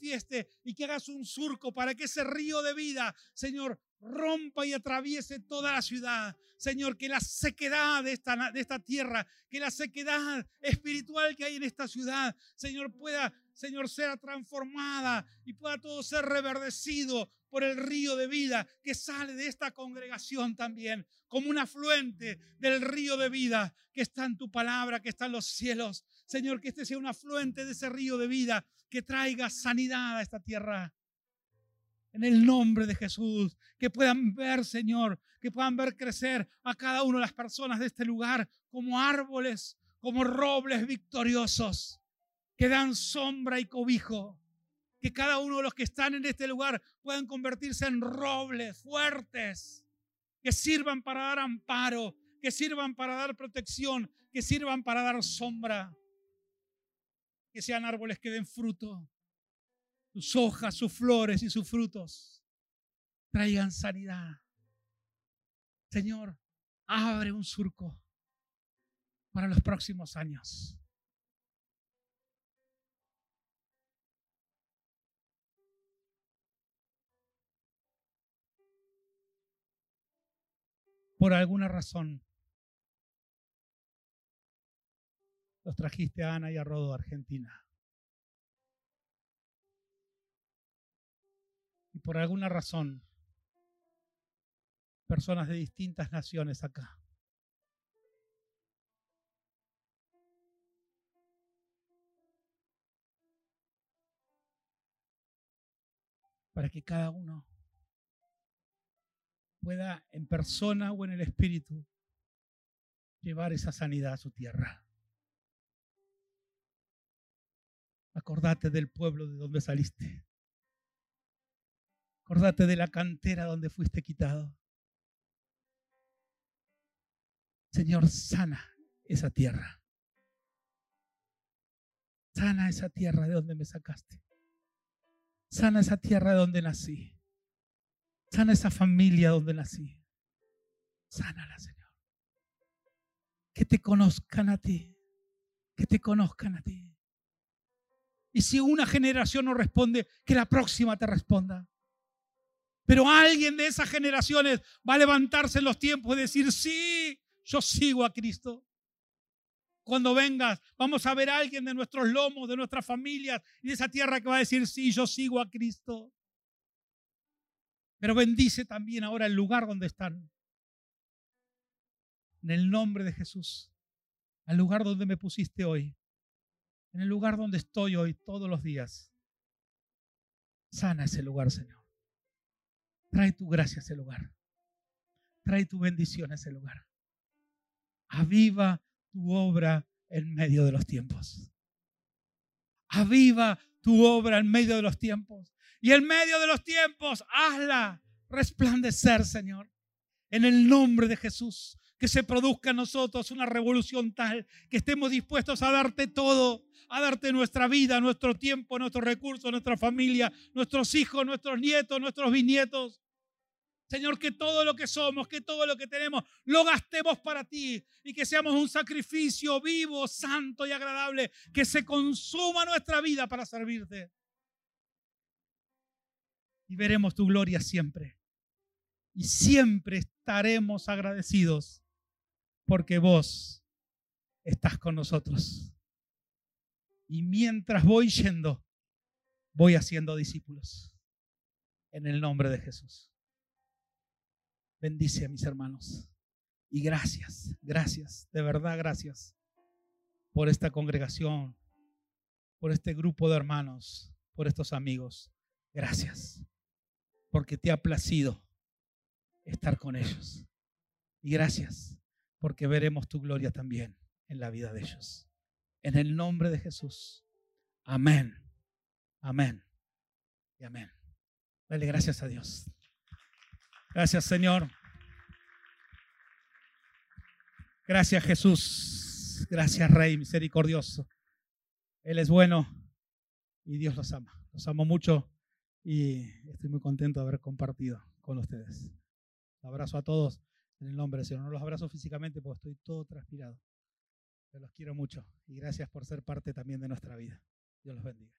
y que hagas un surco para que ese río de vida, Señor, rompa y atraviese toda la ciudad. Señor, que la sequedad de esta, de esta tierra, que la sequedad espiritual que hay en esta ciudad, Señor, pueda Señor, sea transformada y pueda todo ser reverdecido por el río de vida que sale de esta congregación también, como un afluente del río de vida que está en tu palabra, que está en los cielos. Señor, que este sea un afluente de ese río de vida que traiga sanidad a esta tierra. En el nombre de Jesús, que puedan ver, Señor, que puedan ver crecer a cada una de las personas de este lugar como árboles, como robles victoriosos que dan sombra y cobijo. Que cada uno de los que están en este lugar puedan convertirse en robles fuertes, que sirvan para dar amparo, que sirvan para dar protección, que sirvan para dar sombra. Que sean árboles que den fruto. Sus hojas, sus flores y sus frutos traigan sanidad. Señor, abre un surco para los próximos años. por alguna razón los trajiste a Ana y a Rodo Argentina. Y por alguna razón, personas de distintas naciones acá. Para que cada uno pueda en persona o en el espíritu llevar esa sanidad a su tierra. Acordate del pueblo de donde saliste. Acordate de la cantera donde fuiste quitado. Señor, sana esa tierra. Sana esa tierra de donde me sacaste. Sana esa tierra de donde nací. Sana esa familia donde nací. Sánala, Señor. Que te conozcan a ti. Que te conozcan a ti. Y si una generación no responde, que la próxima te responda. Pero alguien de esas generaciones va a levantarse en los tiempos y decir, sí, yo sigo a Cristo. Cuando vengas, vamos a ver a alguien de nuestros lomos, de nuestras familias y de esa tierra que va a decir, sí, yo sigo a Cristo. Pero bendice también ahora el lugar donde están. En el nombre de Jesús. Al lugar donde me pusiste hoy. En el lugar donde estoy hoy todos los días. Sana ese lugar, Señor. Trae tu gracia a ese lugar. Trae tu bendición a ese lugar. Aviva tu obra en medio de los tiempos. Aviva tu obra en medio de los tiempos. Y en medio de los tiempos, hazla resplandecer, Señor. En el nombre de Jesús. Que se produzca en nosotros una revolución tal que estemos dispuestos a darte todo, a darte nuestra vida, nuestro tiempo, nuestros recursos, nuestra familia, nuestros hijos, nuestros nietos, nuestros bisnietos. Señor, que todo lo que somos, que todo lo que tenemos, lo gastemos para ti y que seamos un sacrificio vivo, santo y agradable, que se consuma nuestra vida para servirte. Y veremos tu gloria siempre. Y siempre estaremos agradecidos porque vos estás con nosotros. Y mientras voy yendo, voy haciendo discípulos. En el nombre de Jesús. Bendice a mis hermanos. Y gracias, gracias, de verdad gracias por esta congregación, por este grupo de hermanos, por estos amigos. Gracias, porque te ha placido estar con ellos. Y gracias, porque veremos tu gloria también en la vida de ellos. En el nombre de Jesús. Amén. Amén. Y amén. Dale gracias a Dios. Gracias, Señor. Gracias, Jesús. Gracias, Rey misericordioso. Él es bueno y Dios los ama. Los amo mucho y estoy muy contento de haber compartido con ustedes. Un abrazo a todos en el nombre del Señor. No los abrazo físicamente porque estoy todo transpirado. Los quiero mucho y gracias por ser parte también de nuestra vida. Dios los bendiga.